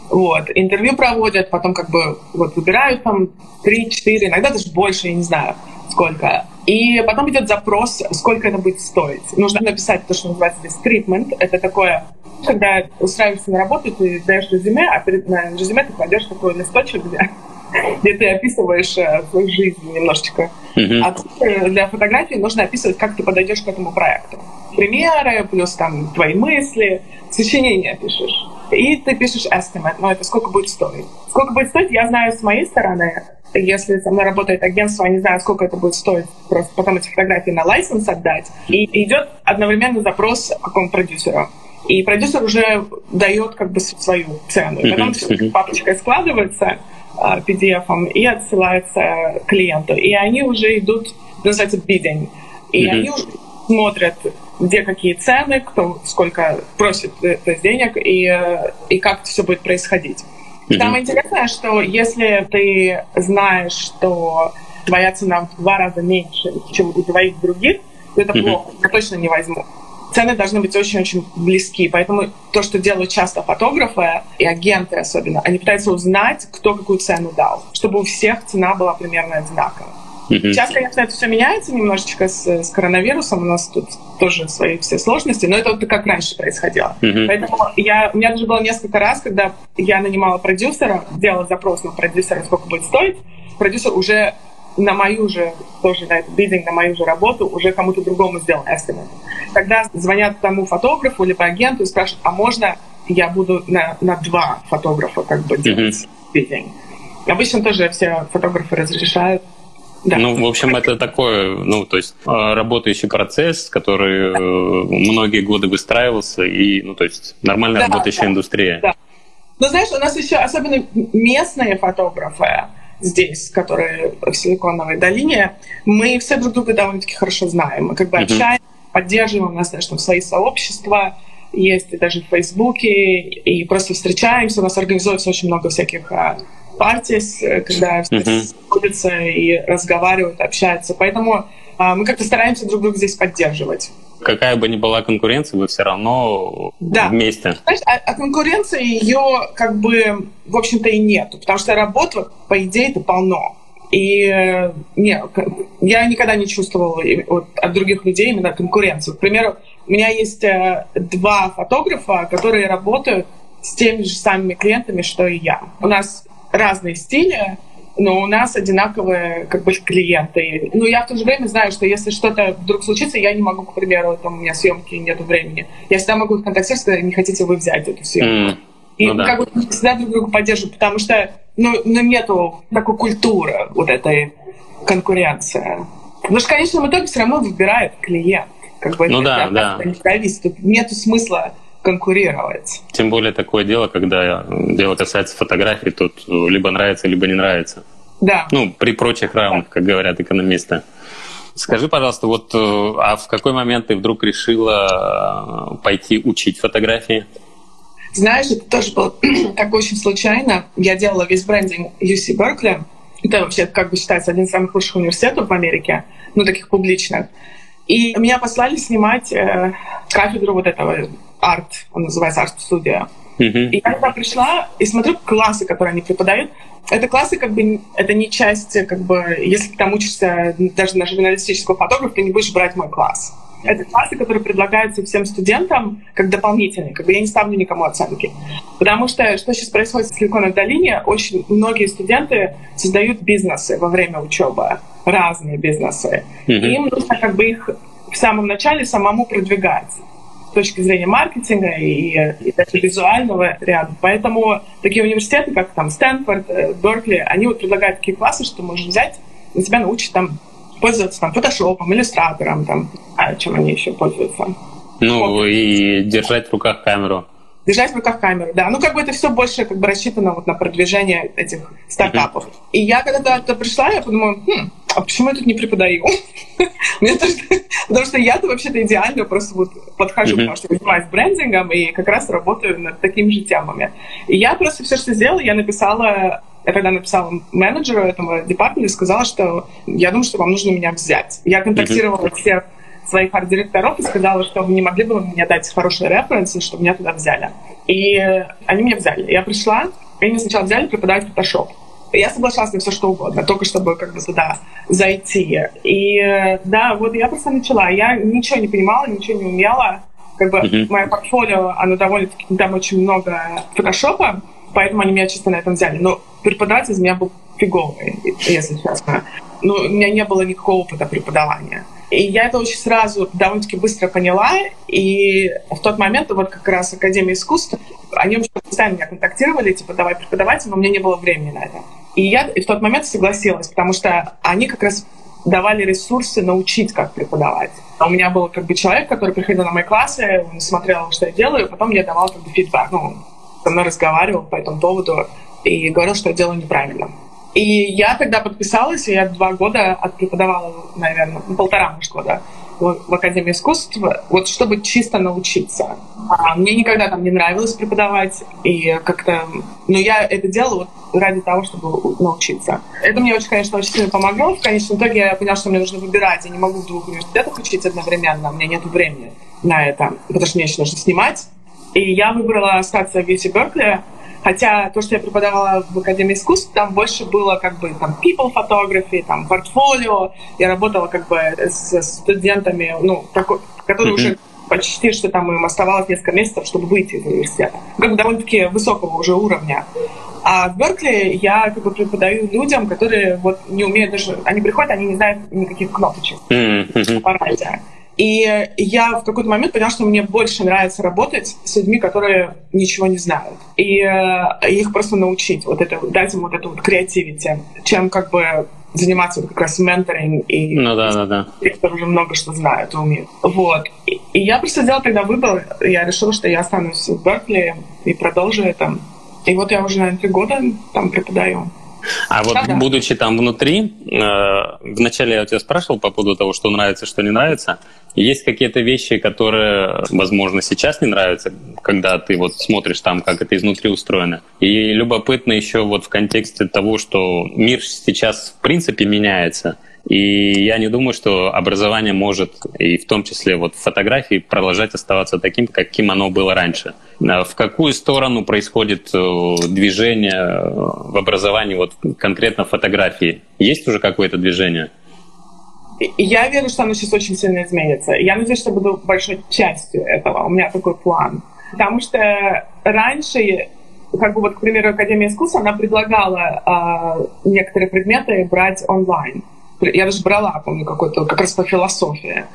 Вот. Интервью проводят, потом как бы вот выбирают там 3-4, иногда даже больше, я не знаю сколько. И потом идет запрос, сколько это будет стоить. Нужно написать то, что называется здесь treatment. Это такое, когда устраиваешься на работу, ты даешь резюме, а перед на резюме ты кладешь такой листочек, где где ты описываешь э, свою жизнь немножечко. Uh-huh. А для фотографии нужно описывать, как ты подойдешь к этому проекту. Примеры, плюс там твои мысли, сочинение пишешь. И ты пишешь estimate, но это сколько будет стоить. Сколько будет стоить, я знаю с моей стороны. Если со мной работает агентство, они знают, сколько это будет стоить, просто потом эти фотографии на лайсенс отдать. И идет одновременно запрос какому продюсеру. И продюсер уже дает как бы свою цену. И потом все папочкой складывается, PDF и отсылается клиенту. И они уже идут, называется, bidding. И mm-hmm. они уже смотрят, где какие цены, кто сколько просит есть денег и, и как это все будет происходить. Mm-hmm. Самое интересное, что если ты знаешь, что твоя цена в два раза меньше, чем у двоих других, то это mm-hmm. плохо, я точно не возьму цены должны быть очень-очень близки. Поэтому то, что делают часто фотографы и агенты особенно, они пытаются узнать, кто какую цену дал, чтобы у всех цена была примерно одинаковая. Mm-hmm. Сейчас, конечно, это все меняется немножечко с, с коронавирусом. У нас тут тоже свои все сложности, но это вот как раньше происходило. Mm-hmm. Поэтому я, у меня даже было несколько раз, когда я нанимала продюсера, делала запрос на продюсера, сколько будет стоить, продюсер уже на мою же, тоже на этот бидинг, на мою же работу уже кому-то другому сделал estimate. Тогда звонят тому фотографу либо агенту и спрашивают, а можно я буду на, на два фотографа как бы делать mm-hmm. бидинг? Обычно тоже все фотографы разрешают. Да. Ну, в общем, это такой, ну, то есть а, работающий процесс, который да. Э, многие годы выстраивался, и, ну, то есть нормально да, работающая да, индустрия. Да. Но знаешь, у нас еще особенно местные фотографы, здесь, которые в Силиконовой долине, мы все друг друга довольно-таки хорошо знаем. Мы как бы общаемся, поддерживаем, у нас, там свои сообщества, есть и даже в Фейсбуке, и просто встречаемся, у нас организуется очень много всяких а, партий, когда uh-huh. сходятся и разговаривают, общаются. Поэтому а, мы как-то стараемся друг друга здесь поддерживать какая бы ни была конкуренция, вы все равно да. вместе. Знаешь, а, а конкуренции ее как бы, в общем-то, и нет, потому что работы, по идее, это полно. И э, не, я никогда не чувствовала вот, от других людей именно конкуренцию. К примеру, у меня есть э, два фотографа, которые работают с теми же самыми клиентами, что и я. У нас разные стили, но у нас одинаковые как бы клиенты. Но я в то же время знаю, что если что-то вдруг случится, я не могу, к примеру, там у меня съемки нет времени. Я всегда могу контактировать, сказать, не хотите вы взять эту съемку. Mm. И ну, как бы всегда друг друга поддерживают, потому что ну, ну, нету такой культуры вот этой конкуренции. Потому что в конечном итоге все равно выбирает клиент. Как бы ну да, да. Зависит. Нету смысла конкурировать. Тем более такое дело, когда дело касается фотографий, тут либо нравится, либо не нравится. Да. Ну, при прочих равных, как говорят экономисты. Скажи, пожалуйста, вот э, а в какой момент ты вдруг решила э, пойти учить фотографии? Знаешь, это тоже было так очень случайно. Я делала весь брендинг UC Berkeley. Это вообще как бы считается один из самых лучших университетов в Америке, ну, таких публичных. И меня послали снимать э, кафедру вот этого арт, он называется арт-студия. Uh-huh. И я туда пришла и смотрю классы, которые они преподают. Это классы, как бы, это не часть, как бы, если ты там учишься даже на журналистического фотографа, ты не будешь брать мой класс. Это классы, которые предлагаются всем студентам как дополнительные. Как бы я не ставлю никому оценки. Потому что что сейчас происходит в Силиконовой долине, очень многие студенты создают бизнесы во время учебы, разные бизнесы. Mm-hmm. И им нужно как бы их в самом начале самому продвигать точки зрения маркетинга и, и даже визуального ряда. Поэтому такие университеты, как там Стэнфорд, э, Беркли, они вот предлагают такие классы, что можешь взять, и тебя научат там пользоваться там фотошопом, иллюстратором, там, а чем они еще пользуются. Ну, вот. и держать в руках камеру. Держать в руках камеру, да. Ну, как бы это все больше как бы рассчитано вот на продвижение этих стартапов. Uh-huh. И я когда туда пришла, я подумала, хм, а почему я тут не преподаю? Потому что я-то вообще-то идеально просто вот подхожу, потому что занимаюсь брендингом и как раз работаю над такими же темами. И я просто все, что сделала, я написала я тогда написала менеджеру этого департамента и сказала, что я думаю, что вам нужно меня взять. Я контактировала всех своих арт-директоров и сказала, что вы не могли бы мне дать хорошие референсы, чтобы меня туда взяли. И они меня взяли. Я пришла, и они сначала взяли преподавать Photoshop. Я соглашалась на все, что угодно, только чтобы как бы туда зайти. И да, вот я просто начала. Я ничего не понимала, ничего не умела. Как бы uh-huh. мое портфолио, оно довольно-таки, там очень много фотошопа, поэтому они меня чисто на этом взяли. Но преподаватель из меня был фиговый, если честно. Ну, у меня не было никакого опыта преподавания. И я это очень сразу довольно-таки быстро поняла. И в тот момент вот как раз Академия искусств, они уже постоянно меня контактировали, типа, давай преподавать, но у меня не было времени на это. И я в тот момент согласилась, потому что они как раз давали ресурсы научить, как преподавать. А у меня был как бы человек, который приходил на мои классы, он смотрел, что я делаю, потом мне давал как бы фидбэк, ну, со мной разговаривал по этому поводу и говорил, что я делаю неправильно. И я тогда подписалась, и я два года отпреподавала, наверное, полтора, может, года в Академии искусств, вот чтобы чисто научиться. А мне никогда там не нравилось преподавать, и как-то... Но я это делала вот ради того, чтобы научиться. Это мне очень, конечно, очень сильно помогло. В конечном итоге я поняла, что мне нужно выбирать. Я не могу в двух университетах учить одновременно, у меня нет времени на это, потому что мне еще нужно снимать. И я выбрала остаться в UC Беркли, Хотя то, что я преподавала в Академии искусств, там больше было как бы там people photography, там портфолио. Я работала как бы с студентами, ну, такой, которые mm-hmm. уже почти что там им оставалось несколько месяцев, чтобы выйти из университета. Как бы довольно-таки высокого уже уровня. А в Беркли я как бы преподаю людям, которые вот не умеют даже... Они приходят, они не знают никаких кнопочек mm-hmm. в аппарате. И я в какой-то момент поняла, что мне больше нравится работать с людьми, которые ничего не знают. И э, их просто научить, вот это, дать им вот эту вот креативити, чем как бы заниматься вот как раз менторинг и ну, да, да, да. кто уже много что знают и умеют. Вот. И, и я просто сделала тогда выбор. Я решила, что я останусь в Беркли и продолжу это. И вот я уже, наверное, три года там преподаю. А вот да, будучи там внутри, э, вначале я тебя спрашивал по поводу того, что нравится, что не нравится. Есть какие-то вещи, которые, возможно, сейчас не нравятся, когда ты вот смотришь там, как это изнутри устроено. И любопытно еще вот в контексте того, что мир сейчас в принципе меняется. И я не думаю, что образование может, и в том числе вот фотографии, продолжать оставаться таким, каким оно было раньше. А в какую сторону происходит э, движение э, в образовании, вот конкретно фотографии? Есть уже какое-то движение? Я верю, что оно сейчас очень сильно изменится. Я надеюсь, что буду большой частью этого. У меня такой план. Потому что раньше как бы вот, к примеру, Академия искусств, она предлагала э, некоторые предметы брать онлайн. Я даже брала, помню, какой-то как раз по философии.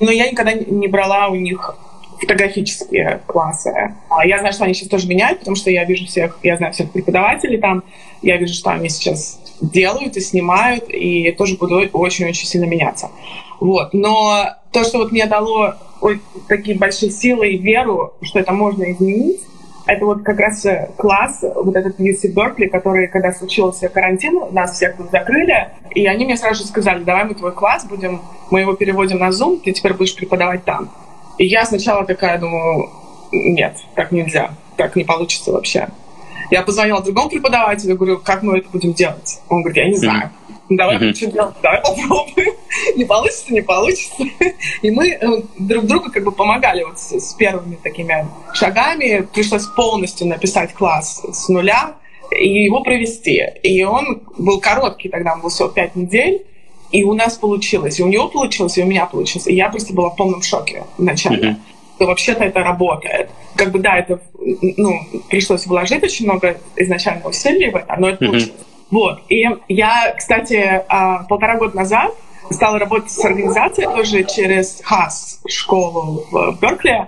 Но я никогда не брала у них фотографические классы. А я знаю, что они сейчас тоже меняют, потому что я вижу всех, я знаю всех преподавателей там, я вижу, что они сейчас делают и снимают, и тоже будут очень-очень сильно меняться. Вот. Но то, что вот мне дало ой, такие большие силы и веру, что это можно изменить, это вот как раз класс, вот этот UC Беркли, который, когда случился карантин, нас всех тут закрыли, и они мне сразу же сказали, давай мы твой класс будем, мы его переводим на Zoom, ты теперь будешь преподавать там. И я сначала такая думаю, нет, так нельзя, так не получится вообще. Я позвонила другому преподавателю, говорю, как мы это будем делать? Он говорит, я не знаю. Давай mm-hmm. что делать? Давай попробуем. не получится, не получится. И мы э, друг другу как бы помогали вот с, с первыми такими шагами. Пришлось полностью написать класс с нуля и его провести. И он был короткий, тогда он был всего пять недель. И у нас получилось, и у него получилось, и у меня получилось. И я просто была в полном шоке вначале. Mm-hmm что вообще-то это работает. Как бы да, это ну, пришлось вложить очень много изначально усилий в это, но это получилось. Mm-hmm. Вот. И я, кстати, а, полтора года назад стала работать с организацией тоже через ХАС, школу в Беркли.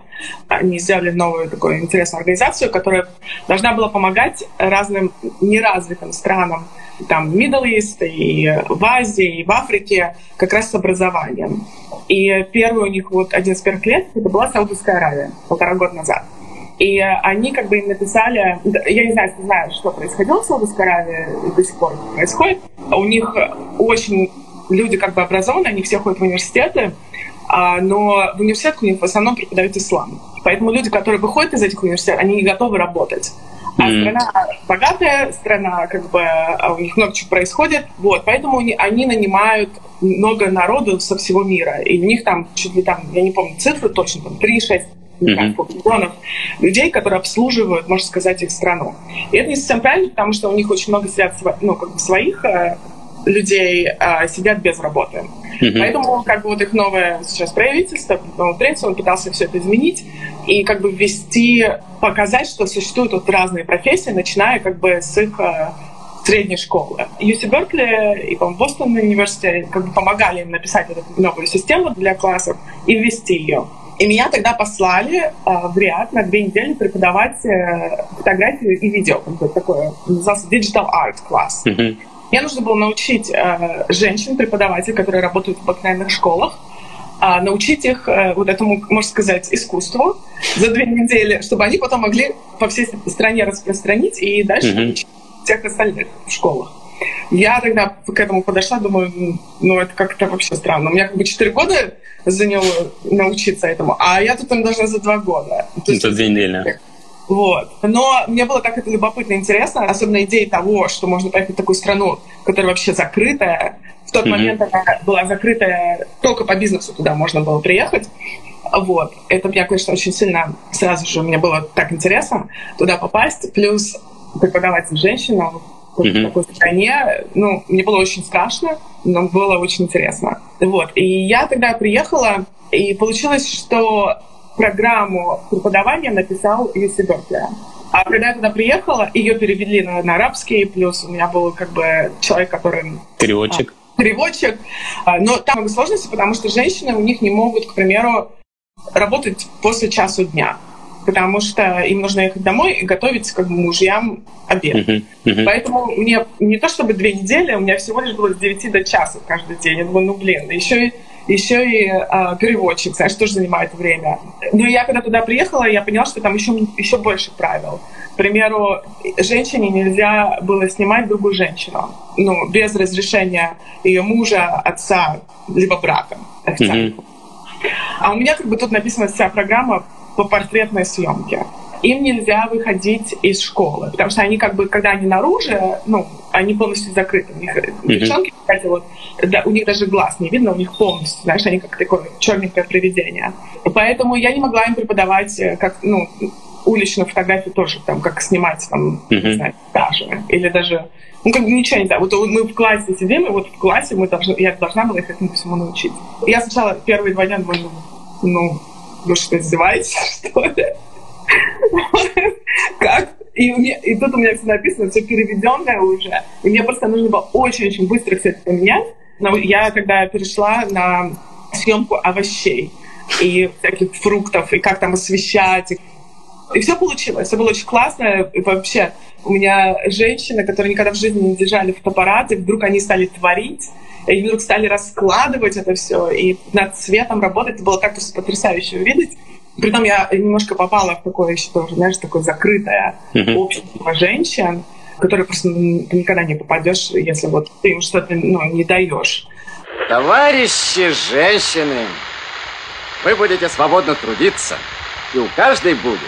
Они сделали новую такую интересную организацию, которая должна была помогать разным неразвитым странам там Middle East, и в Азии, и в Африке, как раз с образованием. И первый у них, вот один из первых лет, это была Саудовская Аравия, полтора года назад. И они как бы им написали, я не знаю, если знаешь, что происходило в Саудовской Аравии до сих пор происходит. У них очень люди как бы образованные, они все ходят в университеты, а, но в университетах у них в основном преподают ислам. Поэтому люди, которые выходят из этих университетов, они не готовы работать. А mm. страна богатая, страна, как бы, а у них много чего происходит. Вот, поэтому они, они нанимают много народу со всего мира. И у них там, чуть ли там, я не помню цифры точно, там 3-6 миллионов людей, которые обслуживают, можно сказать, их страну. И это не совсем правильно, потому что у них очень много сидят ну, как бы своих э, людей э, сидят без работы. Mm-hmm. Поэтому как бы вот их новое сейчас правительство, правительство, он пытался все это изменить и как бы ввести, показать, что существуют вот разные профессии, начиная как бы с их э, средней школы. UC Беркли и, по Бостон университет как бы помогали им написать эту новую систему для классов и ввести ее. И меня тогда послали э, в Риад на две недели преподавать э, фотографию и видео, как бы такое, назывался Digital Art класс. Mm-hmm. Мне нужно было научить э, женщин, преподавателей, которые работают в обыкновенных школах, э, научить их э, вот этому, можно сказать, искусству за две недели, чтобы они потом могли по всей стране распространить и дальше mm-hmm. учить всех остальных в школах. Я тогда к этому подошла, думаю, ну это как-то вообще странно. У меня как бы 4 года заняло научиться этому, а я тут там должна за 2 года. То есть, за две недели. Вот. Но мне было так это любопытно интересно, особенно идея того, что можно поехать в такую страну, которая вообще закрытая. В тот mm-hmm. момент она была закрытая, только по бизнесу туда можно было приехать. Вот. Это меня, конечно, очень сильно сразу же мне было так интересно туда попасть. Плюс преподавать женщину mm-hmm. в такой стране. Ну, мне было очень страшно, но было очень интересно. Вот. И я тогда приехала, и получилось, что программу преподавания написал UC Беркли. А когда я туда приехала, ее перевели на, на арабский, плюс у меня был как бы человек, который... Переводчик. А, переводчик. А, но там много сложностей, потому что женщины у них не могут, к примеру, работать после часу дня потому что им нужно ехать домой и готовить как бы мужьям обед. Uh-huh, uh-huh. Поэтому мне не то чтобы две недели, у меня всего лишь было с 9 до часа каждый день. Я думаю, ну блин, еще и еще и э, переводчик, знаешь, тоже занимает время. Но я когда туда приехала, я поняла, что там еще, еще больше правил. К примеру, женщине нельзя было снимать другую женщину, ну, без разрешения ее мужа, отца, либо брака официально. Mm-hmm. А у меня как бы тут написана вся программа по портретной съемке им нельзя выходить из школы, потому что они как бы, когда они наружу, ну, они полностью закрыты. У них mm-hmm. девчонки, кстати, вот, да, у них даже глаз не видно, у них полностью, знаешь, они как такое черненькое привидение. Поэтому я не могла им преподавать, э, как, ну, уличную фотографию тоже, там, как снимать, там, mm-hmm. не знаю, даже, или даже, ну, как бы ничего не знаю. Вот мы в классе сидим, и вот в классе мы должны, я должна была их этому всему научить. Я сначала первые два дня думала, ну, вы что, издеваетесь, что ли? Как? И, меня, и тут у меня все написано, все переведенное уже. И мне просто нужно было очень-очень быстро все это поменять. Но я когда перешла на съемку овощей и всяких фруктов, и как там освещать. И все получилось, все было очень классно. И вообще у меня женщины, которые никогда в жизни не держали фотоаппарат, и вдруг они стали творить, и вдруг стали раскладывать это все, и над цветом работать. Это было как-то потрясающе увидеть. Притом я немножко попала в такое еще тоже, знаешь, такое закрытое mm-hmm. общество женщин, которое просто ты никогда не попадешь, если вот ты им что-то ну, не даешь. Товарищи женщины, вы будете свободно трудиться, и у каждой будет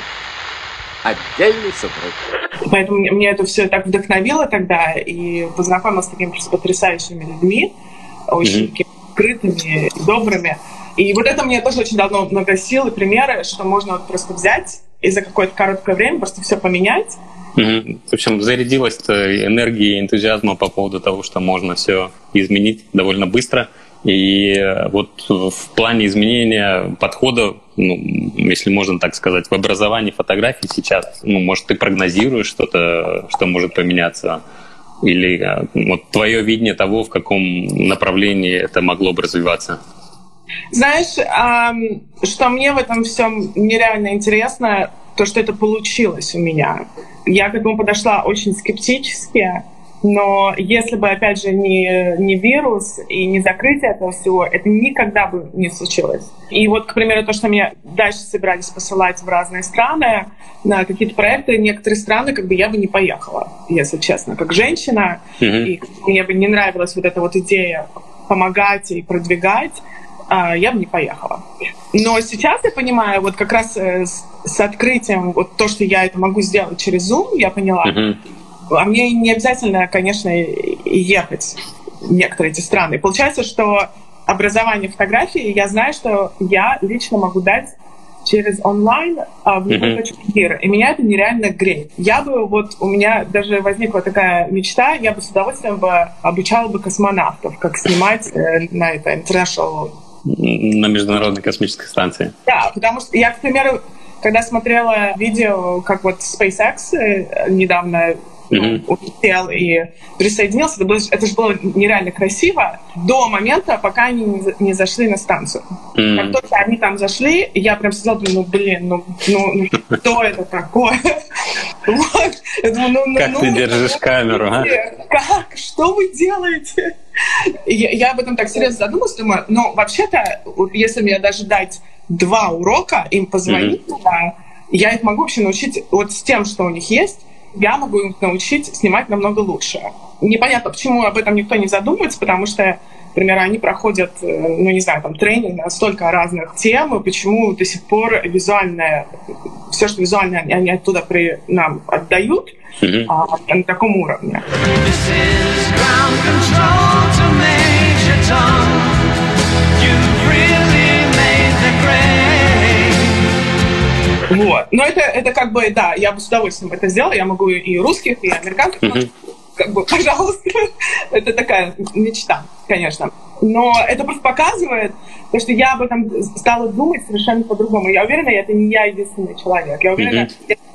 отдельный супруг. Поэтому мне это все так вдохновило тогда, и познакомилась с такими просто потрясающими людьми, очень mm-hmm. открытыми, добрыми. И вот это мне тоже очень давно много сил и примеры, что можно вот просто взять и за какое-то короткое время просто все поменять. Mm-hmm. В общем, зарядилась энергией и энтузиазма по поводу того, что можно все изменить довольно быстро. И вот в плане изменения подхода, ну, если можно так сказать, в образовании фотографий сейчас, ну, может, ты прогнозируешь что-то, что может поменяться? Или э, вот твое видение того, в каком направлении это могло бы развиваться? Знаешь, что мне в этом всем нереально интересно, то, что это получилось у меня. Я к этому подошла очень скептически, Но если бы, опять же, не, не вирус и не закрытие этого всего, это никогда бы не случилось. И вот, к примеру, то, что меня дальше собирались посылать в разные страны на какие-то проекты, некоторые страны, как бы я бы не поехала, если честно, как женщина. Mm-hmm. И мне бы не нравилась вот эта вот идея помогать и продвигать, я бы не поехала. Но сейчас я понимаю, вот как раз э, с, с открытием, вот то, что я это могу сделать через Zoom, я поняла, mm-hmm а мне не обязательно, конечно, ехать в некоторые эти страны. Получается, что образование фотографии, я знаю, что я лично могу дать через онлайн а, в любой mm-hmm. точке мира. И меня это нереально греет. Я бы, вот у меня даже возникла такая мечта, я бы с удовольствием бы обучала бы космонавтов, как снимать э, на это International... На Международной космической станции. Да, потому что я, к примеру, когда смотрела видео, как вот SpaceX э, недавно mm-hmm. улетел и присоединился. Это, было, это же было нереально красиво до момента, пока они не, не зашли на станцию. Mm-hmm. Как только они там зашли, я прям сидела, думаю, ну блин, ну, ну, ну что это такое? Ну, как ты держишь камеру, а? Как? Что вы делаете? Я, об этом так серьезно задумалась, думаю, ну, вообще-то, если мне даже дать два урока, им позвонить я их могу вообще научить вот с тем, что у них есть, я могу их научить снимать намного лучше. Непонятно, почему об этом никто не задумывается, потому что, например, они проходят, э, ну, не знаю, там, тренинг на столько разных тем, и почему до сих пор визуальное, все, что визуальное, они оттуда при, нам отдают mm-hmm. а, на таком уровне. Вот. Но это, это как бы, да, я бы с удовольствием это сделала. Я могу и русских, и американцев. Mm-hmm. Как бы, пожалуйста. это такая мечта, конечно. Но это просто показывает, то, что я об этом стала думать совершенно по-другому. Я уверена, это не я единственный человек. Я уверена,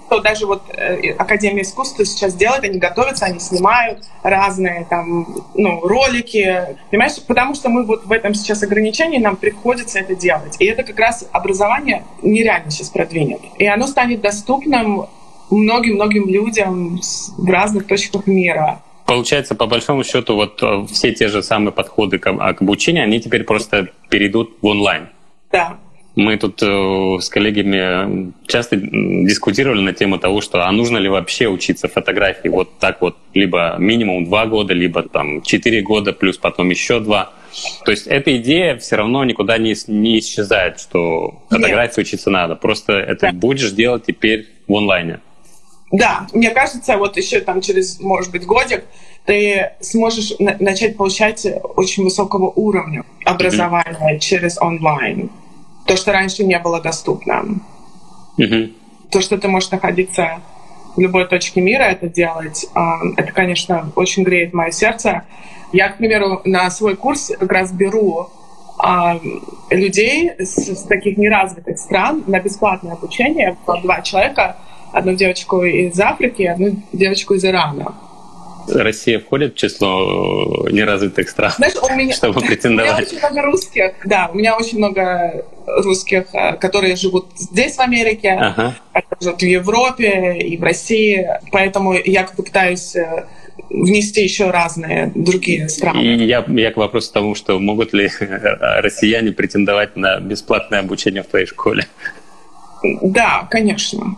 что даже вот э, Академия искусства сейчас делает, они готовятся, они снимают разные там, ну, ролики, понимаешь? Потому что мы вот в этом сейчас ограничении, нам приходится это делать. И это как раз образование нереально сейчас продвинет. И оно станет доступным многим-многим людям в разных точках мира. Получается, по большому счету, вот э, все те же самые подходы к, к обучению, они теперь просто перейдут в онлайн. Да, мы тут э, с коллегами часто дискутировали на тему того, что а нужно ли вообще учиться фотографии вот так вот, либо минимум два года, либо там четыре года, плюс потом еще два. То есть эта идея все равно никуда не, не исчезает, что фотографии Нет. учиться надо. Просто это да. будешь делать теперь в онлайне. Да, мне кажется, вот еще там через, может быть, годик ты сможешь на- начать получать очень высокого уровня образования mm-hmm. через онлайн то, что раньше не было доступно. Mm-hmm. То, что ты можешь находиться в любой точке мира, это делать, а, это, конечно, очень греет мое сердце. Я, к примеру, на свой курс как раз беру а, людей с, таких неразвитых стран на бесплатное обучение. Два человека, одну девочку из Африки, одну девочку из Ирана. Россия входит в число неразвитых стран, Знаешь, у меня, чтобы претендовать? У меня очень много русских, да, у меня очень много русских, э, которые живут здесь, в Америке, ага. живут в Европе и в России, поэтому я как-то пытаюсь э, внести еще разные другие страны. И я, я к вопросу тому, что могут ли россияне претендовать на бесплатное обучение в твоей школе? Да, конечно.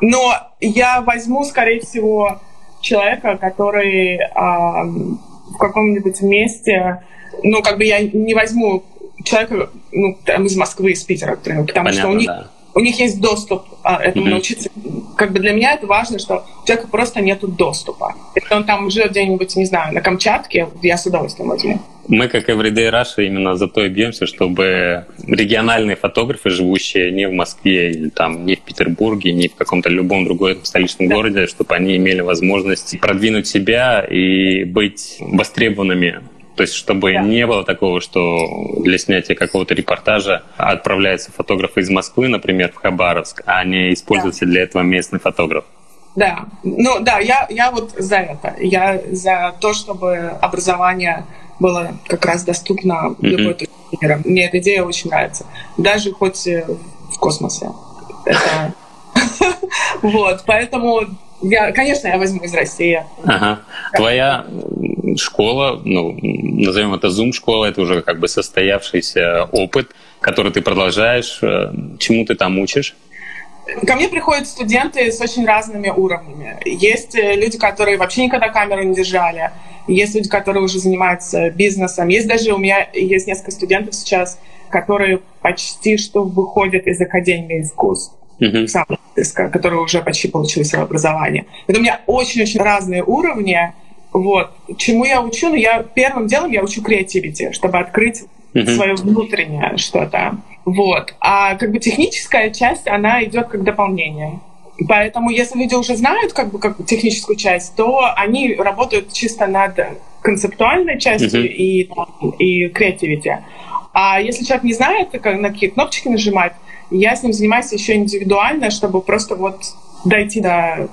Но я возьму, скорее всего, человека, который э, в каком-нибудь месте, ну, как бы я не возьму человека ну, там, из Москвы, из Питера, потому Понятно, что у них, да. у них есть доступ а, этому mm-hmm. научиться. Как бы для меня это важно, что у человека просто нет доступа. Если он там живет где-нибудь, не знаю, на Камчатке, я с удовольствием возьму. Мы, как Everyday Russia, именно за то и бьемся, чтобы региональные фотографы, живущие не в Москве, или там, не в Петербурге, не в каком-то любом другом столичном да. городе, чтобы они имели возможность продвинуть себя и быть востребованными то есть, чтобы да. не было такого, что для снятия какого-то репортажа отправляется фотограф из Москвы, например, в Хабаровск, а не используется да. для этого местный фотограф. Да, ну да, я, я вот за это. Я за то, чтобы образование было как раз доступно в любой точке мира. Мне эта идея очень нравится. Даже хоть в космосе. Это... Вот, поэтому Я, конечно, я возьму из России. Ага. Твоя школа, ну, назовем это Zoom-школа, это уже как бы состоявшийся опыт, который ты продолжаешь. Э, чему ты там учишь? Ко мне приходят студенты с очень разными уровнями. Есть э, люди, которые вообще никогда камеру не держали. Есть люди, которые уже занимаются бизнесом. Есть даже у меня есть несколько студентов сейчас, которые почти что выходят из Академии искусств. Uh-huh. Сан-Франциско, которые уже почти получили свое образование. Это у меня очень-очень разные уровни. Вот. Чему я учу? Ну, я первым делом я учу креативити, чтобы открыть uh-huh. свое внутреннее что-то. Вот. А как бы техническая часть, она идет как дополнение. Поэтому, если люди уже знают как бы как техническую часть, то они работают чисто над концептуальной частью uh-huh. и, и креативити. А если человек не знает, как, на какие кнопочки нажимать, я с ним занимаюсь еще индивидуально, чтобы просто вот дойти до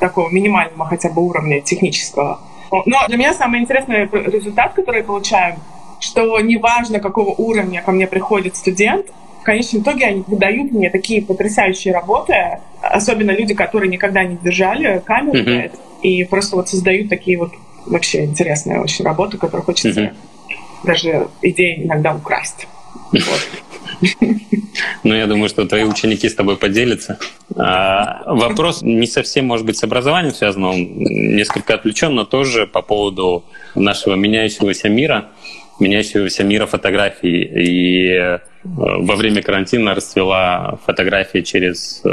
такого минимального хотя бы уровня технического. Но для меня самый интересный результат, который я получаю, что неважно, какого уровня ко мне приходит студент, в конечном итоге они выдают мне такие потрясающие работы, особенно люди, которые никогда не держали камеру mm-hmm. и просто вот создают такие вот вообще интересные очень работы, которые хочется mm-hmm. даже идеи иногда украсть. Ну, я думаю, что твои ученики с тобой поделятся. А, вопрос не совсем, может быть, с образованием связан, он несколько отвлечен, но тоже по поводу нашего меняющегося мира, меняющегося мира фотографий. И э, во время карантина расцвела фотография через э,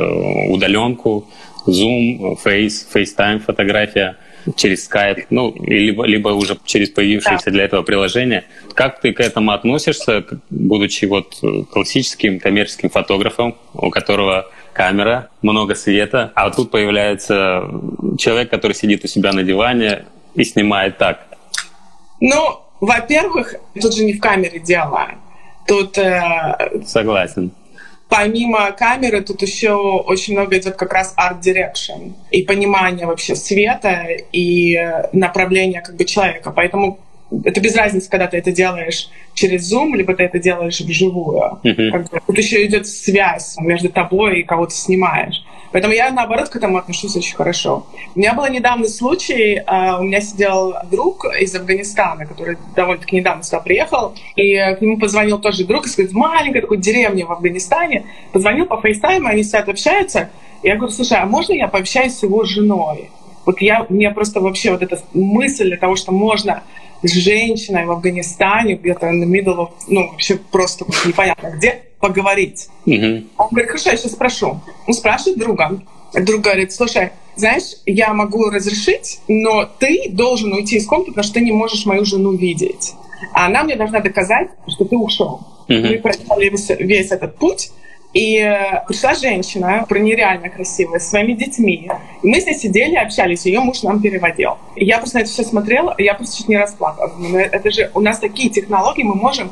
удаленку, Zoom, Face, FaceTime фотография – через Skype, ну, либо, либо уже через появившееся да. для этого приложение. Как ты к этому относишься, будучи вот э, классическим коммерческим фотографом, у которого камера, много света, а тут появляется человек, который сидит у себя на диване и снимает так? Ну, во-первых, тут же не в камере дело. Тут... Э... Согласен помимо камеры тут еще очень много идет как раз арт direction и понимание вообще света и направления как бы человека. Поэтому это без разницы, когда ты это делаешь через Zoom, либо ты это делаешь вживую. Mm-hmm. Как бы, тут еще идет связь между тобой и кого ты снимаешь. Поэтому я, наоборот, к этому отношусь очень хорошо. У меня был недавний случай, uh, у меня сидел друг из Афганистана, который довольно-таки недавно сюда приехал, и к нему позвонил тоже друг из маленькой такой деревни в Афганистане, позвонил по фейстайму, они сидят общаются, и я говорю, слушай, а можно я пообщаюсь с его женой? Вот я, меня просто вообще вот эта мысль того, что можно с женщиной в Афганистане, где-то на middle of, ну, вообще просто непонятно где, поговорить. Mm-hmm. Он говорит, хорошо, я сейчас спрошу. Он спрашивает друга. Друг говорит, слушай, знаешь, я могу разрешить, но ты должен уйти из комнаты, потому что ты не можешь мою жену видеть. А она мне должна доказать, что ты ушел. Mm-hmm. Мы проделали весь, весь этот путь, и э, пришла женщина, про нереально красивая, с своими детьми. И мы с ней сидели, общались, ее муж нам переводил. И я просто на это все смотрела, и я просто чуть не расплакалась. Это же у нас такие технологии, мы можем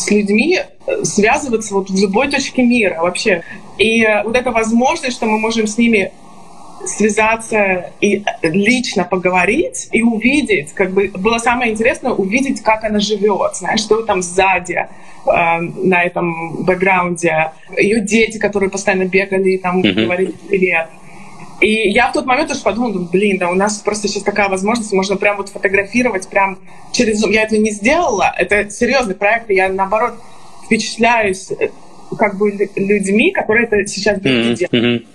с людьми э, связываться вот в любой точке мира вообще. И э, вот эта возможность, что мы можем с ними связаться и лично поговорить и увидеть, как бы было самое интересное увидеть, как она живет, знаешь, что там сзади, Э, на этом бэкграунде, ее дети, которые постоянно бегали и там mm-hmm. говорили привет. И я в тот момент тоже подумала, блин, да у нас просто сейчас такая возможность, можно прям вот фотографировать прям через Zoom. Я этого не сделала, это серьезный проект, и я наоборот впечатляюсь э, как бы людьми, которые это сейчас. Mm-hmm.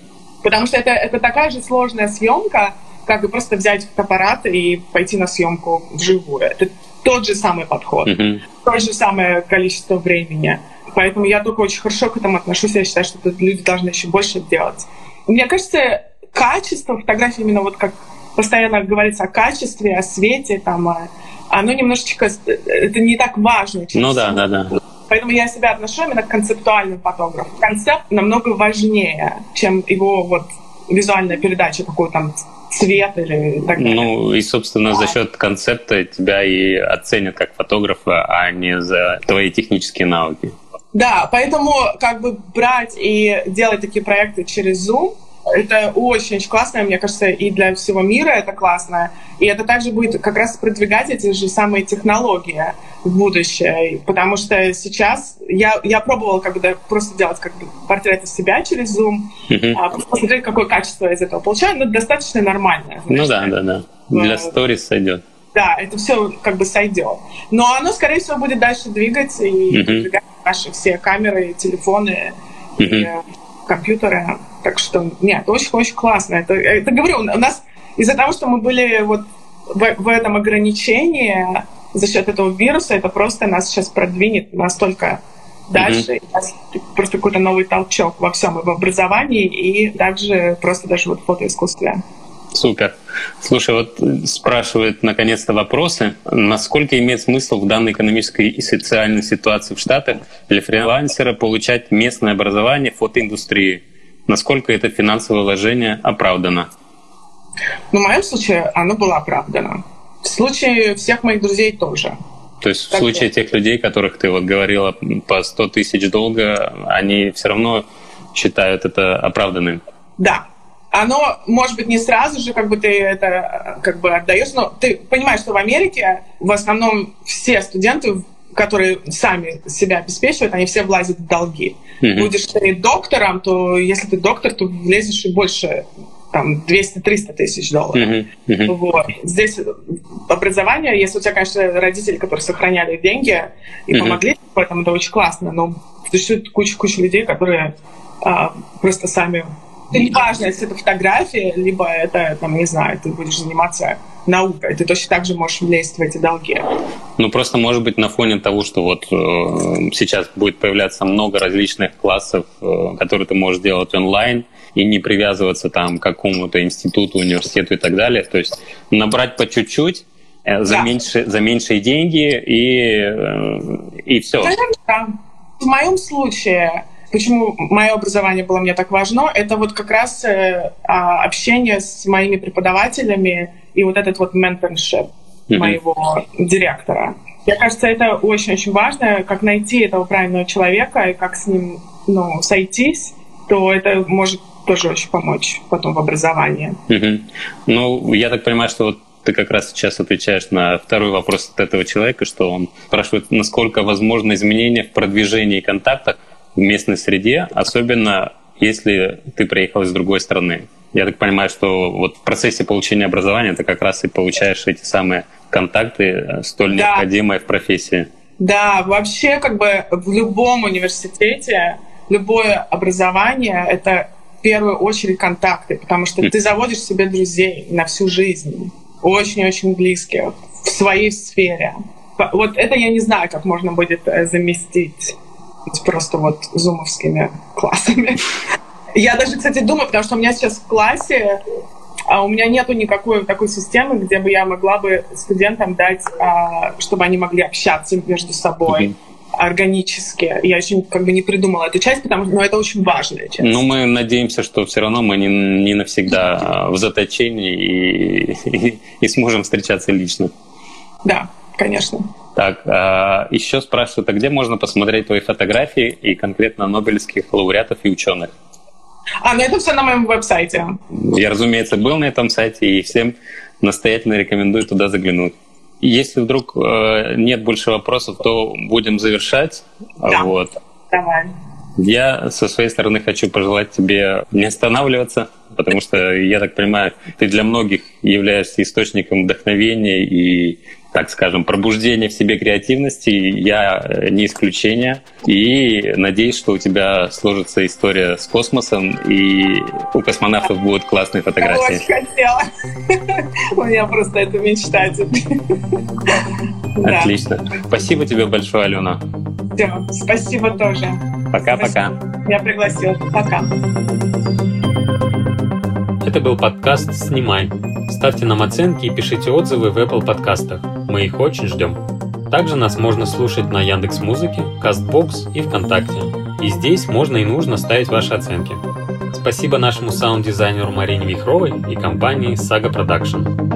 Потому что это, это такая же сложная съемка, как и просто взять фотоаппарат и пойти на съемку вживую. Это тот же самый подход, mm-hmm. то же самое количество времени. Поэтому я только очень хорошо к этому отношусь. Я считаю, что люди должны еще больше делать. Мне кажется, качество фотографии, именно вот как постоянно говорится о качестве, о свете, там, оно немножечко, это не так важно. Ну да, да, да. Поэтому я себя отношу именно к концептуальным фотографам. Концепт намного важнее, чем его вот визуальная передача, какой там цвет или так далее. Ну и, собственно, за счет концепта тебя и оценят как фотографа, а не за твои технические навыки. Да, поэтому как бы брать и делать такие проекты через Zoom, это очень-очень классно, мне кажется, и для всего мира это классно. И это также будет как раз продвигать эти же самые технологии в будущее. Потому что сейчас я, я пробовала как бы просто делать как бы портреты себя через Zoom, а, посмотреть, какое качество из этого получаю, но достаточно нормальное. Ну да, да, да. Для сторис сойдет. Да, это все как бы сойдет. Но оно, скорее всего, будет дальше двигаться и продвигать наши все камеры, телефоны uh-huh. и компьютеры. Так что, нет, очень-очень классно. Это, это говорю, у нас из-за того, что мы были вот в, в этом ограничении за счет этого вируса, это просто нас сейчас продвинет настолько дальше. Mm-hmm. Просто какой-то новый толчок во всем, и в образовании, и также просто даже вот в фотоискусстве. Супер. Слушай, вот спрашивают наконец-то вопросы. Насколько имеет смысл в данной экономической и социальной ситуации в Штатах для фрилансера получать местное образование в фотоиндустрии? насколько это финансовое вложение оправдано? Ну, в моем случае оно было оправдано. В случае всех моих друзей тоже. То есть так в случае тех людей, которых ты вот говорила по 100 тысяч долга, они все равно считают это оправданным? Да. Оно, может быть, не сразу же, как бы ты это как бы отдаешь, но ты понимаешь, что в Америке в основном все студенты которые сами себя обеспечивают, они все влазят в долги. Mm-hmm. Будешь ты доктором, то если ты доктор, то влезешь и больше там 200-300 тысяч долларов. Uh-huh, uh-huh. Вот. Здесь образование, если у тебя, конечно, родители, которые сохраняли деньги и uh-huh. помогли в этом, это очень классно, но существует куча-куча людей, которые а, просто сами... Это не важно, если это фотография, либо это, там, не знаю, ты будешь заниматься наука, и ты точно так же можешь влезть в эти долги. Ну, просто, может быть, на фоне того, что вот э, сейчас будет появляться много различных классов, э, которые ты можешь делать онлайн, и не привязываться там к какому-то институту, университету и так далее. То есть набрать по чуть-чуть, э, за, да. меньше, за меньшие деньги и, э, и все. Да. В моем случае почему мое образование было мне так важно, это вот как раз э, а, общение с моими преподавателями и вот этот вот менторшип mm-hmm. моего директора. Мне кажется, это очень-очень важно, как найти этого правильного человека и как с ним ну, сойтись, то это может тоже очень помочь потом в образовании. Mm-hmm. Ну, я так понимаю, что вот ты как раз сейчас отвечаешь на второй вопрос от этого человека, что он спрашивает, насколько возможно изменения в продвижении контактах в местной среде, особенно если ты приехал из другой страны. Я так понимаю, что вот в процессе получения образования ты как раз и получаешь эти самые контакты, э, столь да. необходимые в профессии. Да, вообще как бы в любом университете любое образование — это в первую очередь контакты, потому что ты заводишь себе друзей на всю жизнь, очень-очень близкие, в своей сфере. Вот это я не знаю, как можно будет э, заместить просто вот зумовскими классами. Я даже, кстати, думаю, потому что у меня сейчас в классе а у меня нету никакой такой системы, где бы я могла бы студентам дать, а, чтобы они могли общаться между собой. Mm-hmm органически. Я еще как бы не придумала эту часть, потому что ну, это очень важная часть. Ну, мы надеемся, что все равно мы не, не навсегда а, в заточении и, и, и сможем встречаться лично. Да, конечно. Так, а, еще спрашивают, а где можно посмотреть твои фотографии и конкретно нобелевских лауреатов и ученых? А, ну это все на моем веб-сайте. Я, разумеется, был на этом сайте и всем настоятельно рекомендую туда заглянуть. Если вдруг э, нет больше вопросов, то будем завершать. Да. Вот. Давай. Я со своей стороны хочу пожелать тебе не останавливаться, потому что, я так понимаю, ты для многих являешься источником вдохновения и так скажем, пробуждение в себе креативности. Я э, не исключение. И надеюсь, что у тебя сложится история с космосом, и у космонавтов будут классные фотографии. Я очень хотела. У меня просто это мечтать. Отлично. Спасибо тебе большое, Алена. Все, спасибо тоже. Пока-пока. Я пригласил. Пока. Это был подкаст «Снимай». Ставьте нам оценки и пишите отзывы в Apple подкастах. Мы их очень ждем. Также нас можно слушать на Яндекс Музыке, Castbox и ВКонтакте. И здесь можно и нужно ставить ваши оценки. Спасибо нашему саунд-дизайнеру Марине Вихровой и компании Saga Production.